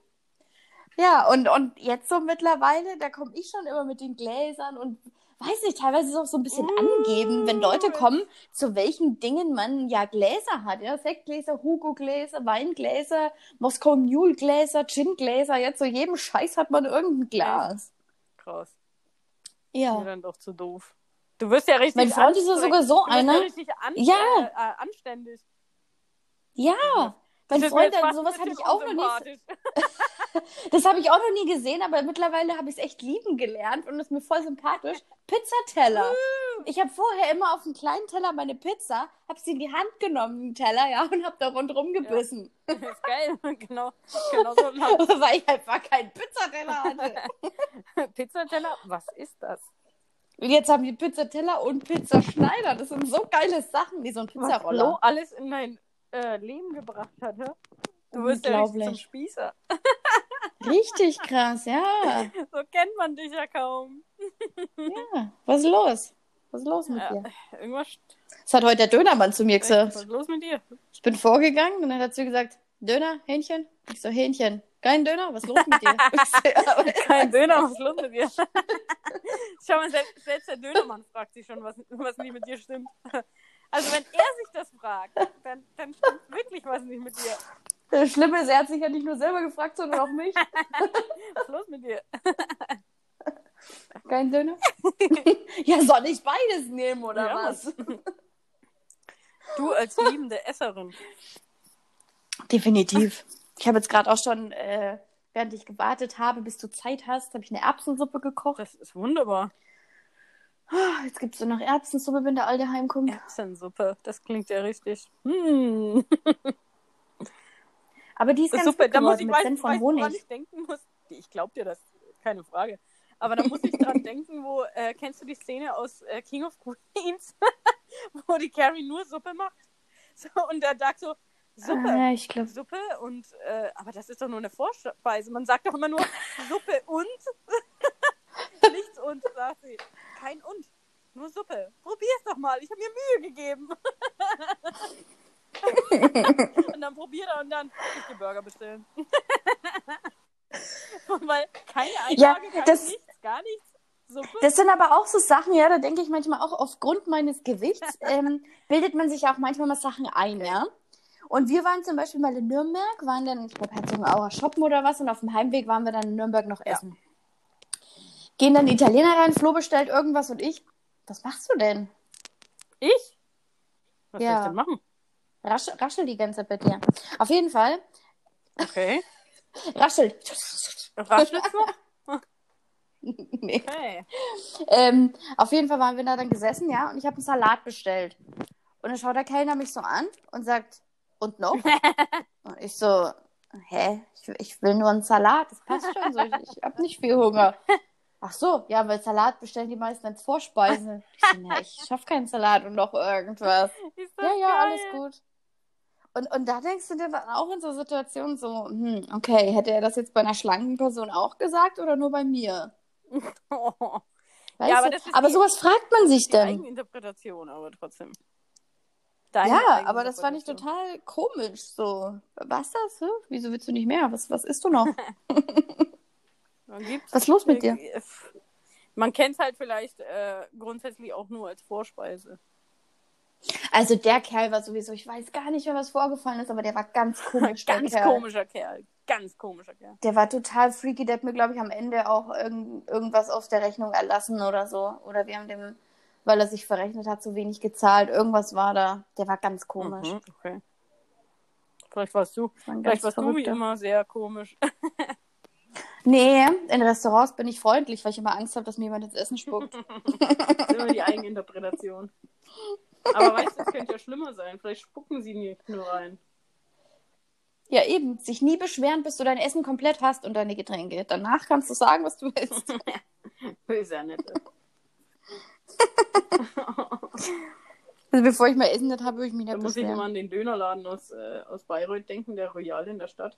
Ja, und, und jetzt so mittlerweile, da komme ich schon immer mit den Gläsern und weiß nicht, teilweise ist es auch so ein bisschen angeben, wenn Leute kommen, zu welchen Dingen man ja Gläser hat. Ja, Sektgläser, Hugo-Gläser, Weingläser, Moskau Mule-Gläser, Gin-Gläser, jetzt so jedem Scheiß hat man irgendein Glas. Krass. Ja. Ja. dann doch zu doof. Du wirst ja richtig Mein Freund ist ja sogar so einer. Ja richtig Ja. Äh, äh, anständig. Ja. Mein Das Freund, fast sowas hatte ich auch noch nicht. unsympathisch. Das habe ich auch noch nie gesehen, aber mittlerweile habe ich es echt lieben gelernt und ist mir voll sympathisch. Pizzateller. Ich habe vorher immer auf einen kleinen Teller meine Pizza, habe sie in die Hand genommen, den Teller, ja, und habe da rundherum gebissen. Das ist geil. genau, genau so. Weil ich einfach keinen Pizzateller hatte. Pizzateller, was ist das? Und jetzt haben die Pizzateller und Pizzaschneider. Das sind so geile Sachen, wie so ein Was Flo Pizzaroller. alles in dein äh, Leben gebracht hat, hä? Du wirst ja richtig zum. Spießer. Richtig krass, ja. So kennt man dich ja kaum. ja. Was ist los? Was ist los mit Ja, dir? irgendwas Das hat heute der Dönermann zu mir was ist gesagt. los mit dir? Ich bin vorgegangen und dann hat sie gesagt, Döner, Hähnchen? Ich so, Hähnchen. Kein Döner? Was ist los mit dir? Kein Döner, was ist los mit dir? Schau mal, selbst, selbst der Dönermann fragt sich schon, was, was nicht mit dir stimmt. Also wenn er sich das fragt, dann, dann stimmt wirklich was nicht mit dir. Das Schlimme ist, er hat sich ja nicht nur selber gefragt, sondern auch mich. Was ist los mit dir? Kein Döner? ja, soll ich beides nehmen oder Ja, was? Du als liebende Esserin. Definitiv. Ich habe jetzt gerade auch schon, äh, während ich gewartet habe, bis du Zeit hast, habe ich eine Erbsensuppe gekocht. Das ist wunderbar. Ah, Jetzt gibt es so noch Erbsensuppe, wenn der Alte heimkommt. Erbsensuppe, das klingt ja richtig. Hm. Aber die ist Das ganz gut Da muss ich mit Senf und Honig. ich denken muss. Ich glaube dir das, keine Frage. Aber da muss ich dran denken, wo, äh, kennst du die Szene aus äh, King of Queens, wo die Carrie nur Suppe macht? So, und der sagt so, Suppe, Ah, ich glaube. Suppe und, äh, aber das ist doch nur eine Vorspeise. Man sagt doch immer nur Suppe und, nichts und, sagt sie. Kein und, nur Suppe. Probier's doch mal, ich habe mir Mühe gegeben. und dann probiert er und dann ich die Burger bestellen. Weil keine Ja, Einlage, kein das- nichts, gar nichts. Suppe. Das sind aber auch so Sachen, ja, da denke ich manchmal auch aufgrund meines Gewichts, ähm, bildet man sich auch manchmal mal Sachen ein, ja. Und wir waren zum Beispiel mal in Nürnberg, waren dann, ich glaube, Herzogenaurach shoppen oder was, und auf dem Heimweg waren wir dann in Nürnberg noch Ja. essen. Gehen dann die Italiener rein, Flo bestellt irgendwas und ich, was machst du denn? Ich? Was Ja. soll ich denn machen? Rasch, raschel die ganze Zeit bei dir. Auf jeden Fall, Okay. raschelt. Raschelt's noch? nee. Okay. Ähm, auf jeden Fall waren wir da dann gesessen, ja, und ich habe einen Salat bestellt. Und dann schaut der Kellner mich so an und sagt, und noch? und ich so, hä? Ich, ich will nur einen Salat, das passt schon so. Ich, ich habe nicht viel Hunger. Ach so, ja, weil Salat bestellen die meisten als Vorspeise. Ich so, na, ich schaff keinen Salat und noch irgendwas. Ja, ja, geil. alles gut. Und, und da denkst du dir dann auch in so Situationen so, hm, okay, hätte er das jetzt bei einer schlanken Person auch gesagt oder nur bei mir? Oh, Weißt Ja, aber aber sowas fragt man sich denn. Eigeninterpretation, aber trotzdem. Deine Ja, aber das fand ich total komisch. So, was das? Hä? Wieso willst du nicht mehr? Was, was isst du noch? Was ist los mit dir? Man kennt es halt vielleicht äh, grundsätzlich auch nur als Vorspeise. Also der Kerl war sowieso, ich weiß gar nicht mehr, was vorgefallen ist, aber der war ganz komisch. Ganz Kerl. komischer Kerl. Ganz komischer Kerl. Der war total freaky. Der hat mir, glaube ich, am Ende auch irgend, irgendwas aus der Rechnung erlassen oder so. Oder wir haben dem, weil er sich verrechnet hat, zu wenig gezahlt. Irgendwas war da. Der war ganz komisch. Mhm, okay. Vielleicht warst du, war vielleicht warst du wie Verrückter. immer sehr komisch. Nee, in Restaurants bin ich freundlich, weil ich immer Angst habe, dass mir jemand ins Essen spuckt. Das ist immer die Eigeninterpretation. Aber weißt du, es könnte ja schlimmer sein. Vielleicht spucken sie nicht nur rein. ja, eben. Sich nie beschweren, bis du dein Essen komplett hast und deine Getränke. Danach kannst du sagen, was du willst. Ist ja nett. Also bevor ich mal Essen nicht habe, würde ich mich Da nicht muss ich immer an den Dönerladen aus, äh, aus Bayreuth denken, der Royal in der Stadt.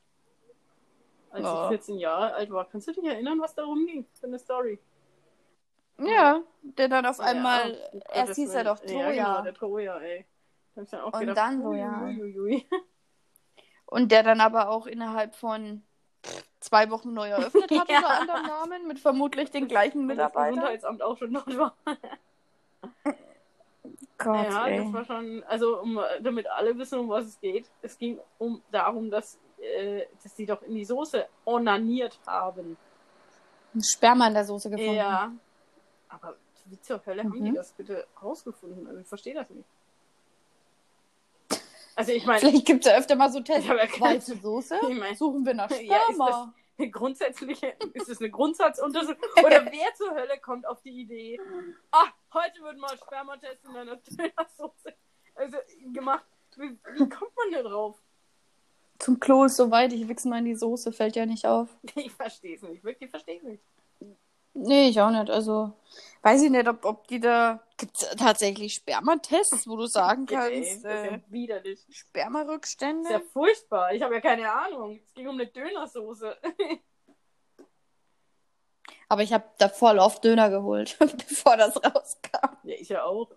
Als Ja. ich 14 Jahre alt war. Kannst du dich erinnern, was da rumging für eine Story? Ja, der dann auf einmal, Ja, um erst hieß er doch Ja, genau, Troja. der Troja, ey. Da ich dann auch Und gedacht, dann ui, Royal. ui, ui, ui. Und der dann aber auch innerhalb von zwei Wochen neu eröffnet hat Ja. unter anderem Namen, mit vermutlich den gleichen Und das Mitarbeitern. Gesundheitsamt auch schon dort war. Gott, ja, ey. das war schon, also um, damit alle wissen, um was es geht. Es ging um darum, dass, äh, dass sie doch in die Soße onaniert haben. Ein Sperma in der Soße gefunden. Ja. Aber wie zur Hölle haben die Mhm. das bitte rausgefunden? Also ich verstehe das nicht. Also ich meine, Vielleicht gibt es ja öfter mal so Tests. Ja Weiße Soße? Ich mein- Suchen wir nach Ja, Sperma. eine grundsätzliche, ist es eine Grundsatzuntersuchung? Oder wer zur Hölle kommt auf die Idee, ah, heute wird mal Spermatest in einer Dönersoße also, gemacht. Wie, wie kommt man da drauf? Zum Klo ist so weit, ich wichse mal in die Soße, fällt ja nicht auf. Ich verstehe es nicht, wirklich verstehe es nicht. Nee, ich auch nicht. Also, weiß ich nicht, ob, ob die da. Gibt es tatsächlich Spermatests, wo du sagen kannst, das ist ja äh, widerlich. Das Spermarückstände? ist ja furchtbar. Ich habe ja keine Ahnung. Es ging um eine Dönersoße. Aber ich habe davor oft Döner geholt, bevor das rauskam. Ja, ich ja auch.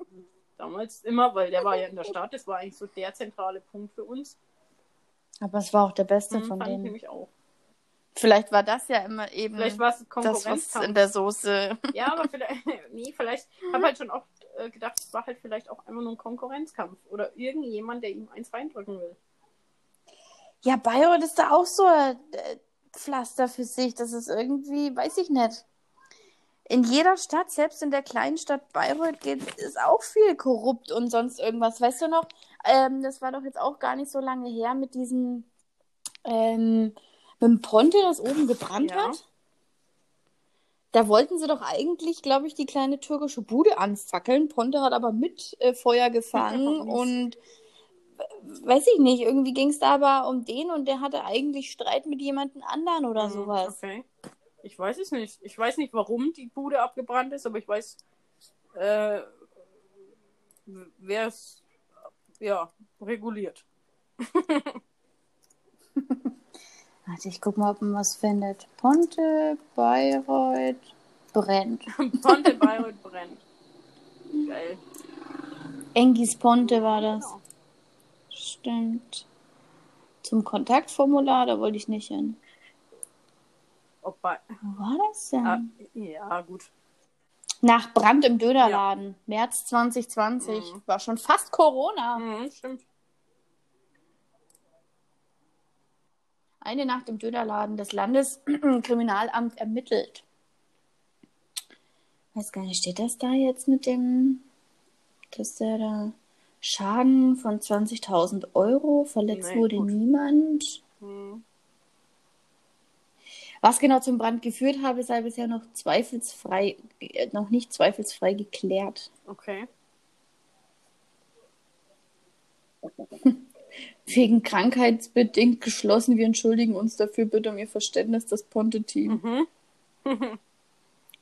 Damals immer, weil der war ja in der Stadt. Das war eigentlich so der zentrale Punkt für uns. Aber es war auch der beste Hm, von fand ich denen. nämlich auch. Vielleicht war das ja immer eben Vielleicht war es das, was in der Soße. Ja, aber vielleicht, nee, vielleicht, ich habe halt schon oft äh, gedacht, es war halt vielleicht auch einfach nur ein Konkurrenzkampf oder irgendjemand, der ihm eins reindrücken will. Ja, Bayreuth ist da auch so ein äh, Pflaster für sich. Das ist irgendwie, weiß ich nicht. In jeder Stadt, selbst in der kleinen Stadt Bayreuth, geht, ist auch viel korrupt und sonst irgendwas. Weißt du noch, ähm, das war doch jetzt auch gar nicht so lange her mit diesem, ähm, mit dem Ponte, das oben gebrannt Ja. hat. Da wollten sie doch eigentlich, glaube ich, die kleine türkische Bude anfackeln. Ponte hat aber mit äh, Feuer gefangen und w- weiß ich nicht, irgendwie ging es da aber um den und der hatte eigentlich Streit mit jemandem anderen oder Hm, sowas. Okay. Ich weiß es nicht. Ich weiß nicht, warum die Bude abgebrannt ist, aber ich weiß, äh, wer es ja, reguliert. Warte, ich guck mal, ob man was findet. Ponte, Bayreuth, brennt. Ponte Bayreuth brennt. Geil. Engis Ponte war das. Genau. Stimmt. Zum Kontaktformular, da wollte ich nicht hin. Ob bei, Wo war das denn? ah, ja, gut. Nach Brand im Dönerladen. März 2020. Mhm. War schon fast Corona. Mhm, stimmt. Eine Nacht im Dönerladen des Landeskriminalamt ermittelt. Weiß gar nicht, steht das da jetzt mit dem, dass der da Schaden von 20.000 Euro, verletzt Nee, wurde gut. niemand. Mhm. Was genau zum Brand geführt habe, sei bisher noch zweifelsfrei, äh, noch nicht zweifelsfrei geklärt. Okay. Wegen krankheitsbedingt geschlossen. Wir entschuldigen uns dafür bitte um Ihr Verständnis, das Ponte-Team. Mhm.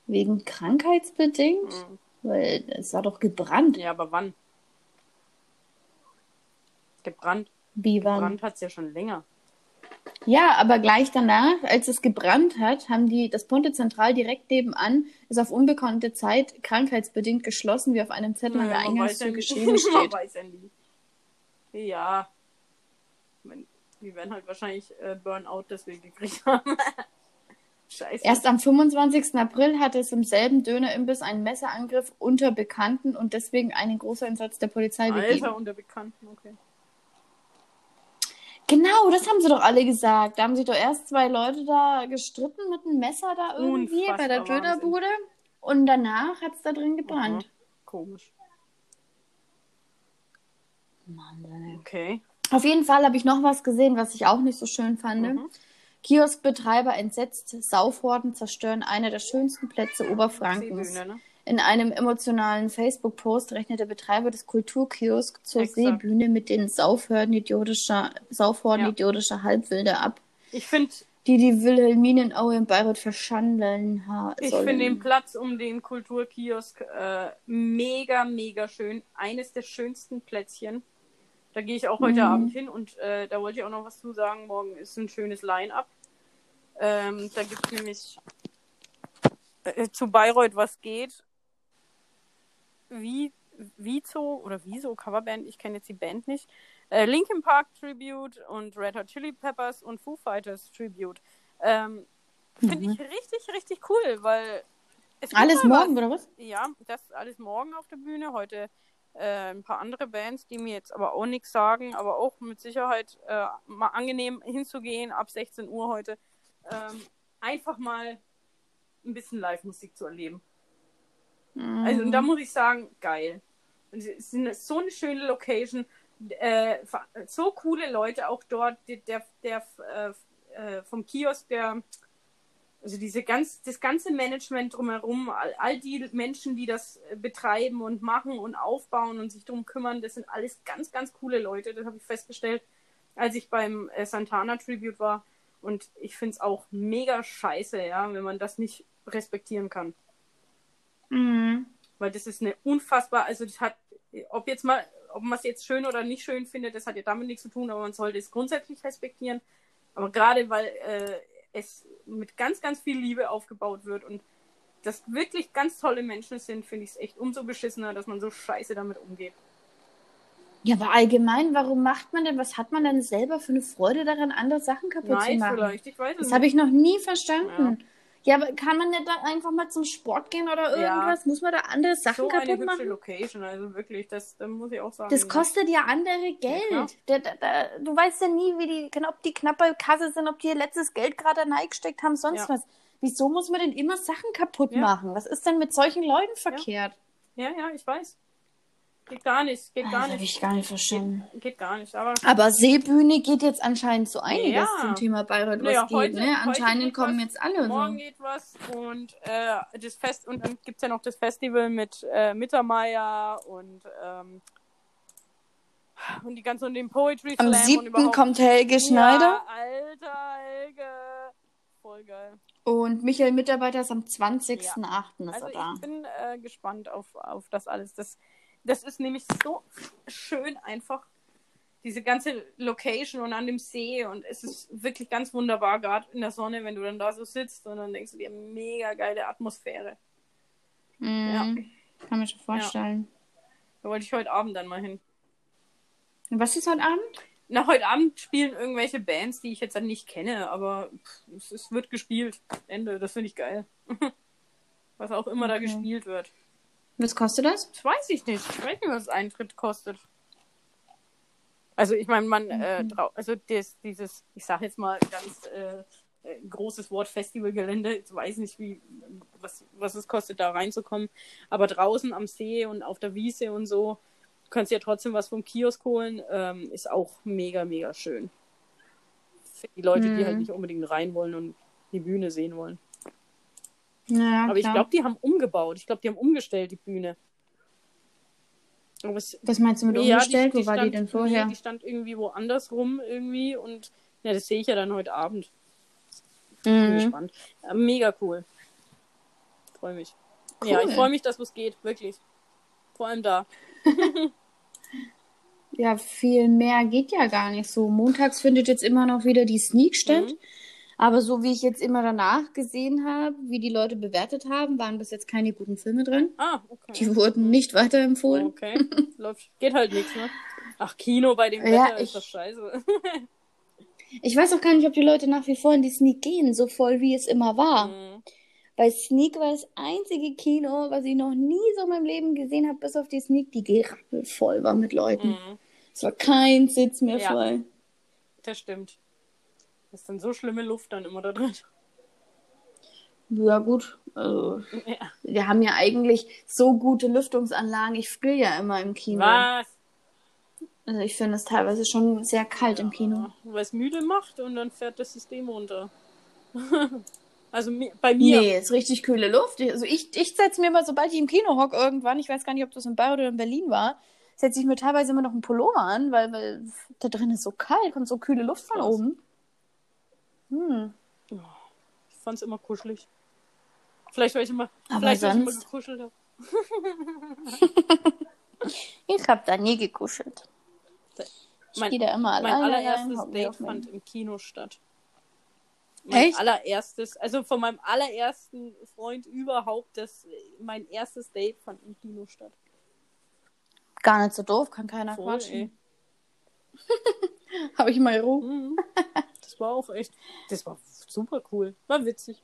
Wegen krankheitsbedingt? Mhm. Weil es war doch gebrannt. Ja, aber wann? Gebrannt. Wie wann? Gebrannt hat es ja schon länger. Ja, aber gleich danach, als es gebrannt hat, haben die das Ponte Zentral direkt nebenan, ist auf unbekannte Zeit krankheitsbedingt geschlossen, wie auf einem Zettel an der Eingangstür geschrieben steht. ja nie. Ja. Ich mein, Die werden halt wahrscheinlich äh, Burnout deswegen gekriegt haben. Scheiße. Erst am 25. April hatte es im selben Dönerimbiss einen Messerangriff unter Bekannten und deswegen einen Großeinsatz der Polizei gegeben. Alter unter Bekannten, okay. Genau, das haben sie doch alle gesagt. Da haben sich doch erst zwei Leute da gestritten mit einem Messer da irgendwie bei der Unfassbar Dönerbude. Und danach hat es da drin gebrannt. Mhm. Komisch. Mann, ey. Okay. Auf jeden Fall habe ich noch was gesehen, was ich auch nicht so schön fand. Mhm. Kioskbetreiber entsetzt, Saufhorden zerstören eine der schönsten Plätze Oberfrankens. Seebühne, ne? In einem emotionalen Facebook-Post rechnet der Betreiber des Kulturkiosks zur Exakt. Seebühne mit den Saufhorden idiotischer, Saufhorden Ja. idiotischer Halbwilde ab, Ich finde die die Wilhelminaue in Bayreuth verschandeln ha ich sollen. find den Platz um den Kulturkiosk äh, mega, mega schön. Eines der schönsten Plätzchen. Da gehe ich auch heute Mhm. Abend hin und äh, da wollte ich auch noch was zu sagen. Morgen ist ein schönes Line-Up. Ähm, da gibt es nämlich äh, zu Bayreuth was geht. Wie, Vizo oder Wieso Coverband, ich kenne jetzt die Band nicht. Äh, Linkin Park Tribute und Red Hot Chili Peppers und Foo Fighters Tribute. Ähm, Finde Mhm. ich richtig, richtig cool, weil Alles morgen, was. oder was? Ja, das ist alles morgen auf der Bühne. Heute äh, ein paar andere Bands, die mir jetzt aber auch nichts sagen, aber auch mit Sicherheit äh, mal angenehm hinzugehen ab 16 Uhr heute. Ähm, einfach mal ein bisschen Live-Musik zu erleben. Also, und da muss ich sagen, geil. Und es ist so eine schöne Location. Äh, so coole Leute auch dort. Der, der, der äh, äh, vom Kiosk, der, also diese ganz, das ganze Management drumherum, all, all die Menschen, die das äh, betreiben und machen und aufbauen und sich drum kümmern, das sind alles ganz, ganz coole Leute. Das habe ich festgestellt, als ich beim äh, Santana Tribute war. Und ich finde es auch mega scheiße, ja, wenn man das nicht respektieren kann. Mhm. Weil das ist eine unfassbar, also das hat, ob jetzt mal, ob man es jetzt schön oder nicht schön findet, das hat ja damit nichts zu tun, aber man sollte es grundsätzlich respektieren. Aber gerade weil äh, es mit ganz, ganz viel Liebe aufgebaut wird und das wirklich ganz tolle Menschen sind, finde ich es echt umso beschissener, dass man so scheiße damit umgeht. Ja, aber allgemein, warum macht man denn, was hat man denn selber für eine Freude daran, andere Sachen kaputt zu Nein, machen? vielleicht, ich weiß es Das habe ich noch nie verstanden. Ja. Aber kann man nicht dann einfach mal zum Sport gehen oder Ja. irgendwas? Muss man da andere Sachen so eine kaputt hübsche machen? Location, also wirklich, das, das muss ich auch sagen. Das kostet ja andere. Geld. Da, da, da, du weißt ja nie, wie die, ob die knapp bei Kasse sind, ob die ihr letztes Geld gerade reingesteckt haben, sonst Ja. was. Wieso muss man denn immer Sachen kaputt Ja. machen? Was ist denn mit solchen Leuten verkehrt? Ja, ja, ich weiß. Geht gar nicht, geht gar Das habe nicht. ich gar nicht verstanden. Geht, geht gar nicht, aber Aber Seebühne geht jetzt anscheinend so einiges Ja. zum Thema Bayreuth, was Naja, geht, heute- ne? heute Anscheinend geht kommen was, jetzt alle morgen so. geht was und äh, das Fest und dann gibt es ja noch das Festival mit äh, Mittermeier und ähm, und die ganzen und den Poetry Am Slam und 7. überhaupt. kommt Helge Schneider Ja, Alter Helge. Voll geil. und Michael Mitarbeiter ist am 20.08. ist Also er da. ich bin äh, gespannt auf, auf das alles. Das, das ist nämlich so schön einfach. Diese ganze Location und an dem See und es ist wirklich ganz wunderbar, gerade in der Sonne, wenn du dann da so sitzt und dann denkst du dir, mega geile Atmosphäre. Mhm. Kann mir schon vorstellen. Da wollte ich heute Abend dann mal hin. Und was ist heute Abend? Na, heute Abend spielen irgendwelche Bands, die ich jetzt dann nicht kenne, aber es, es wird gespielt. Ende, das finde ich geil. Was auch immer da Okay. gespielt wird. Was kostet das? Das weiß ich nicht. Ich weiß nicht, was Eintritt kostet. Also ich meine, man, äh, drau- also das, dieses, ich sage jetzt mal ganz äh, äh, großes Wort Festivalgelände, ich weiß nicht, wie, was, was es kostet, da reinzukommen. Aber draußen am See und auf der Wiese und so, du kannst ja trotzdem was vom Kiosk holen, ähm, ist auch mega, mega schön. Für die Leute, die Mhm. halt nicht unbedingt rein wollen und die Bühne sehen wollen. Naja, Aber ich klar. glaube, die haben umgebaut. Ich glaube, die haben umgestellt, die Bühne. Aber es, Was meinst du mit ja, umgestellt? Wo war die denn vorher? Die stand irgendwie woanders rum irgendwie und ja, das sehe ich ja dann heute Abend. Bin Mhm. gespannt. Äh, mega cool. Freue mich. Ja, ich Cool. freue mich, dass was geht, wirklich. Vor allem da. Ja, viel mehr geht ja gar nicht so. Montags findet jetzt immer noch wieder die Sneak statt. Mhm. Aber so wie ich jetzt immer danach gesehen habe, wie die Leute bewertet haben, waren bis jetzt keine guten Filme drin. Ah, okay. Die wurden nicht weiterempfohlen. Okay. Läuft. Geht halt nichts, ne? Ach, Kino bei dem Ja, Wetter ich- ist doch scheiße. Ich weiß auch gar nicht, ob die Leute nach wie vor in die Sneak gehen, so voll wie es immer war. Mhm. Weil Sneak war das einzige Kino, was ich noch nie so in meinem Leben gesehen habe, bis auf die Sneak, die gerappelvoll war mit Leuten. Mhm. Es war kein Sitz mehr Ja. frei. Das stimmt. Das ist dann so schlimme Luft dann immer da drin. Ja, gut. Also, Ja. wir haben ja eigentlich so gute Lüftungsanlagen. Ich friere ja immer im Kino. Was? Also ich finde es teilweise schon sehr kalt im Kino. Weil es müde macht und dann fährt das System runter. also bei mir. Nee, ist richtig kühle Luft. Also ich, ich setze mir mal, sobald ich im Kino hocke irgendwann, ich weiß gar nicht, ob das in Bayreuth oder in Berlin war, setze ich mir teilweise immer noch einen Pullover an, weil, weil da drin ist so kalt, kommt so kühle Luft von oben. Hm. Ich fand's immer kuschelig. Vielleicht, weil ich immer, Aber vielleicht, weil ich immer sonst- gekuschelt habe. Ich habe da nie gekuschelt. Ich Mein- gehe da immer Mein allererstes rein, Date fand im Kino statt. Mein Echt? allererstes, also von meinem allerersten Freund überhaupt, das, mein erstes Date fand im Kino statt. Gar nicht so doof, kann keiner Voll, quatschen. Habe ich mal Ruhe. Mhm. Das war auch echt, das war super cool. War witzig.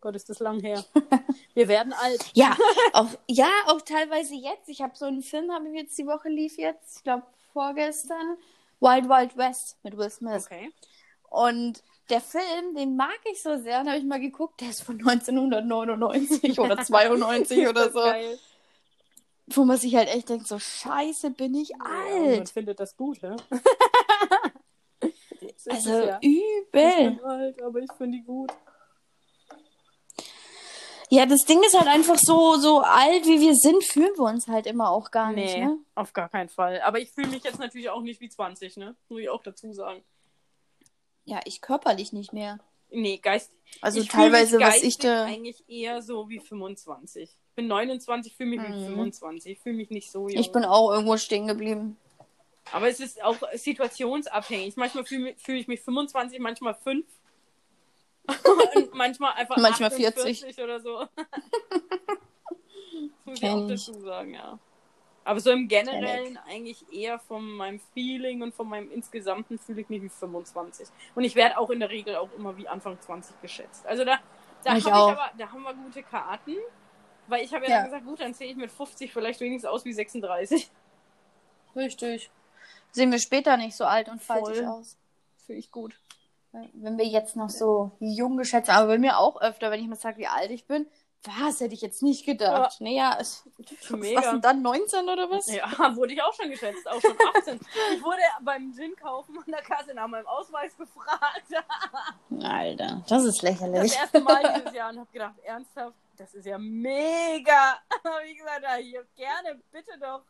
Gott, ist das lang her. Wir werden alt. Ja, auch, ja, auch teilweise jetzt. Ich habe so einen Film, habe ich jetzt die Woche lief jetzt, ich glaube vorgestern, Wild Wild West mit Will Smith. Okay. Und der Film, den mag ich so sehr, und habe ich mal geguckt, der ist von 1999 oder 92 oder so. Geil. Wo man sich halt echt denkt, so scheiße bin ich Ja, und man alt. findet das gut, hä? Das ist Also ja. Ich übel. alt, aber ich finde die gut. Ja, das Ding ist halt einfach so, so alt, wie wir sind, fühlen wir uns halt immer auch gar nicht, Nee, ne? auf gar keinen Fall. Aber ich fühle mich jetzt natürlich auch nicht wie 20, ne? Muss ich auch dazu sagen. Ja, ich körperlich nicht mehr. Nee, Geist. Also ich teilweise, was ich da. eigentlich eher so wie 25. Ich bin 29, fühle mich wie Mhm. 25. Ich fühle mich nicht so jung. Ich bin auch irgendwo stehen geblieben. Aber es ist auch situationsabhängig. Manchmal fühle fühl ich mich 25, manchmal 5. Und manchmal einfach Manchmal 48 oder so. das muss ich auch dazu sagen, ja. Aber so im Generellen eigentlich eher von meinem Feeling und von meinem Insgesamten fühle ich mich wie 25. Und ich werde auch in der Regel auch immer wie Anfang 20 geschätzt. Also da, da, hab Ich aber, da haben wir gute Karten. Weil ich habe ja, Ja. dann gesagt, gut, dann sehe ich mit 50 vielleicht wenigstens aus wie 36. Richtig. Sehen wir später nicht so alt und faltig Voll. aus. Finde ich gut. Wenn wir jetzt noch so jung geschätzt aber bei mir auch öfter, wenn ich mal sage, wie alt ich bin, was hätte ich jetzt nicht gedacht. Naja, es, Mega. was denn dann, 19 oder was? Ja, wurde ich auch schon geschätzt, auch schon 18. ich wurde beim Gin kaufen an der Kasse nach meinem Ausweis gefragt. Alter, das ist Das lächerlich. erste Mal dieses Jahr und habe gedacht, ernsthaft, das ist ja mega. habe ich gesagt, ja, hier, gerne, bitte doch.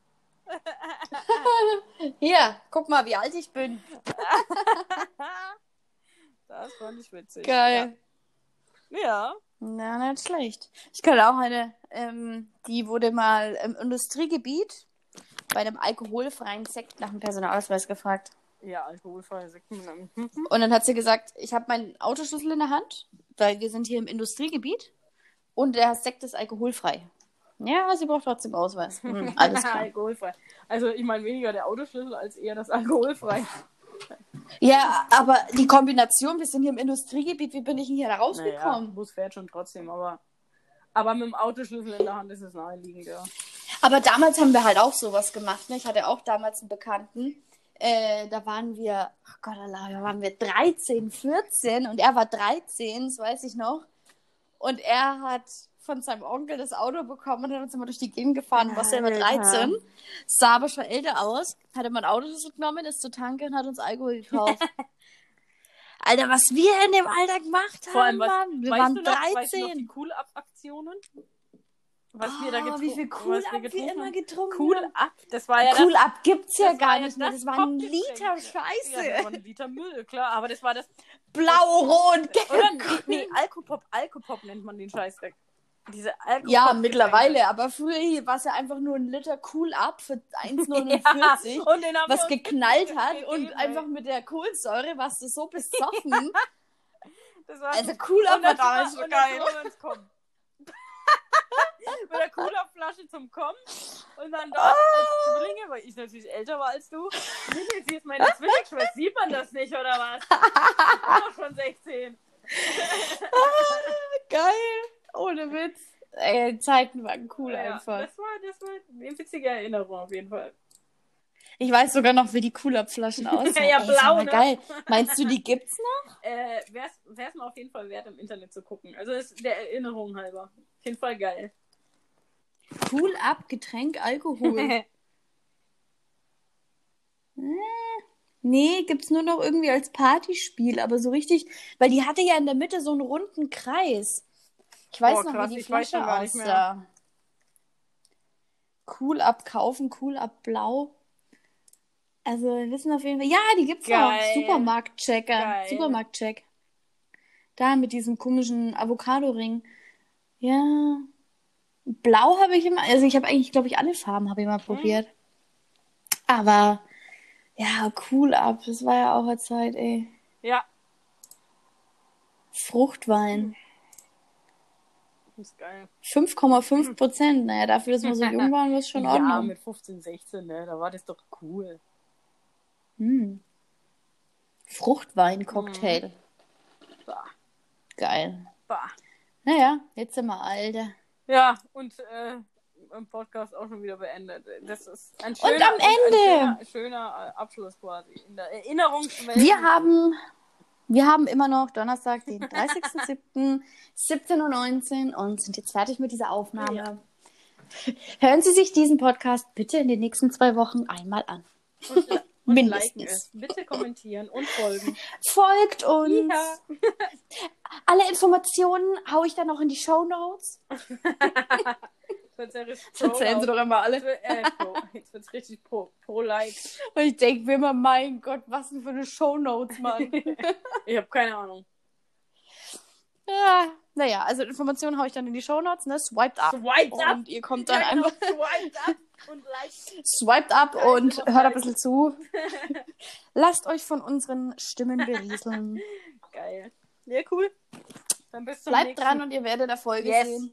Hier, guck mal, wie alt ich bin. Das fand ich witzig. Geil. Ja. ja. Na, nicht schlecht. Ich kenne auch eine, ähm, die wurde mal im Industriegebiet bei einem alkoholfreien Sekt nach dem Personalausweis gefragt. Ja, alkoholfreie Sekten. Mhm. Und dann hat sie gesagt, ich habe meinen Autoschlüssel in der Hand, weil wir sind hier im Industriegebiet und der Sekt ist alkoholfrei. Ja, sie braucht trotzdem Ausweis. Hm, alles klar. alkoholfrei. Also ich meine weniger der Autoschlüssel als eher das alkoholfrei. Ja, aber die Kombination, wir sind hier im Industriegebiet, wie bin ich denn hier da Naja, rausgekommen? Bus fährt schon trotzdem, aber, aber mit dem Autoschlüssel in der Hand ist es naheliegend, ja. Aber damals haben wir halt auch sowas gemacht. Ne? Ich hatte auch damals einen Bekannten. Äh, da waren wir, oh Gott, Allah, da waren wir 13, 14 und er war 13, das weiß ich noch. Und er hat von seinem Onkel das Auto bekommen und hat uns immer durch die Gegend gefahren, war selber Alter. 13. Sah aber schon älter aus, hatte mal ein Autoschlüssel genommen, ist zur Tanke und hat uns Alkohol gekauft. Alter, was wir in dem Alter gemacht haben, Vor allem, was, Mann. Wir waren du noch, Weißt du noch 13. die Cool-Up-Aktionen? was wir da Oh, getrunken wie viel Cool was Up wir getrunken immer getrunken Cool haben. Up, das war ja Cool das, Up gibt's ja gar ja nicht mehr. das war ein. Liter Ja, das Scheiße. war ein Liter Müll, klar, aber das war das. Blau, rot, Oder? gelb. Nee, nee Alkopop, Alkopop nennt man den Scheißdreck. Diese Alkopop Ja, mittlerweile, aber früher war es ja einfach nur ein Liter Cool Up für 1,49, Ja, was geknallt hat gegeben, und einfach mit der Kohlensäure warst du so besoffen. Das war also Cool Up war damals dann geil. Mit der Cola-Flasche zum Kommen. Und dann da als Zwillinge, weil ich natürlich älter war als du. Nee, sie ist meine Zwillingsschwester. Sieht man das nicht, oder was? Ich bin doch schon 16. Geil, ohne Witz. Ey, die Zeiten waren cool Ja, einfach. Das war, das war eine witzige Erinnerung auf jeden Fall. Ich weiß sogar noch, wie die Cool Up Flaschen aussehen. Ja, Ey, blau, ne? geil. Meinst du, die gibt's noch? Äh, wär's, wär's mal auf jeden Fall wert, im Internet zu gucken. Also ist der Erinnerung halber. Auf jeden Fall geil. Cool Up Getränk Alkohol. Nee, gibt's nur noch irgendwie als Partyspiel, aber so richtig, weil die hatte ja in der Mitte so einen runden Kreis. Ich weiß Oh, noch, krass, wie die Flasche aussah. Cool Up kaufen, Cool Up blau. Also, wir wissen auf jeden Fall. Ja, die gibt's noch. Geil. Supermarktchecker. Geil. Supermarktcheck. Da mit diesem komischen Avocado-Ring. Ja. Blau habe ich immer, also ich habe eigentlich, glaube ich, alle Farben habe ich mal probiert. Aber ja, cool ab. Das war ja auch eine Zeit, ey. ja, Fruchtwein. Das ist geil. 5,5 Prozent. Naja, dafür, dass wir so jung waren, war es schon in ja, mit 15, 16, ne? Da war das doch cool. Hm. Fruchtwein-Cocktail. Bah, Geil. bah. Naja, jetzt sind wir alte. Ja, und äh, im Podcast auch schon wieder beendet. Das ist ein Und schöner, am Ende! Ein schöner, schöner äh, Abschluss quasi. In der Erinnerungswelt. Wir haben, wir haben immer noch Donnerstag, den 30.07., 17.19 Uhr und sind jetzt fertig mit dieser Aufnahme. Ja. Hören Sie sich diesen Podcast bitte in den nächsten zwei Wochen einmal an. und, und liken mindestens. es. Bitte kommentieren und folgen. Folgt uns. Ja. Alle Informationen haue ich dann noch in die Show Notes. Pro Erzählen Sie doch immer alle. Äh, pro. Jetzt wird's richtig pro, pro. Und ich denke mir immer, mein Gott, was denn für eine Show Notes, Mann. Ich habe keine Ahnung. ja, naja, also Informationen haue ich dann in die Show Notes, ne? Swiped up. Swiped up. Und ihr kommt dann Ja, genau. einfach Swiped up und like. swiped up und hört ein bisschen zu. Lasst euch von unseren Stimmen berieseln. Geil. Ja, cool. Dann bis zum Bleibt nächsten dran und ihr werdet Erfolge Yes. sehen.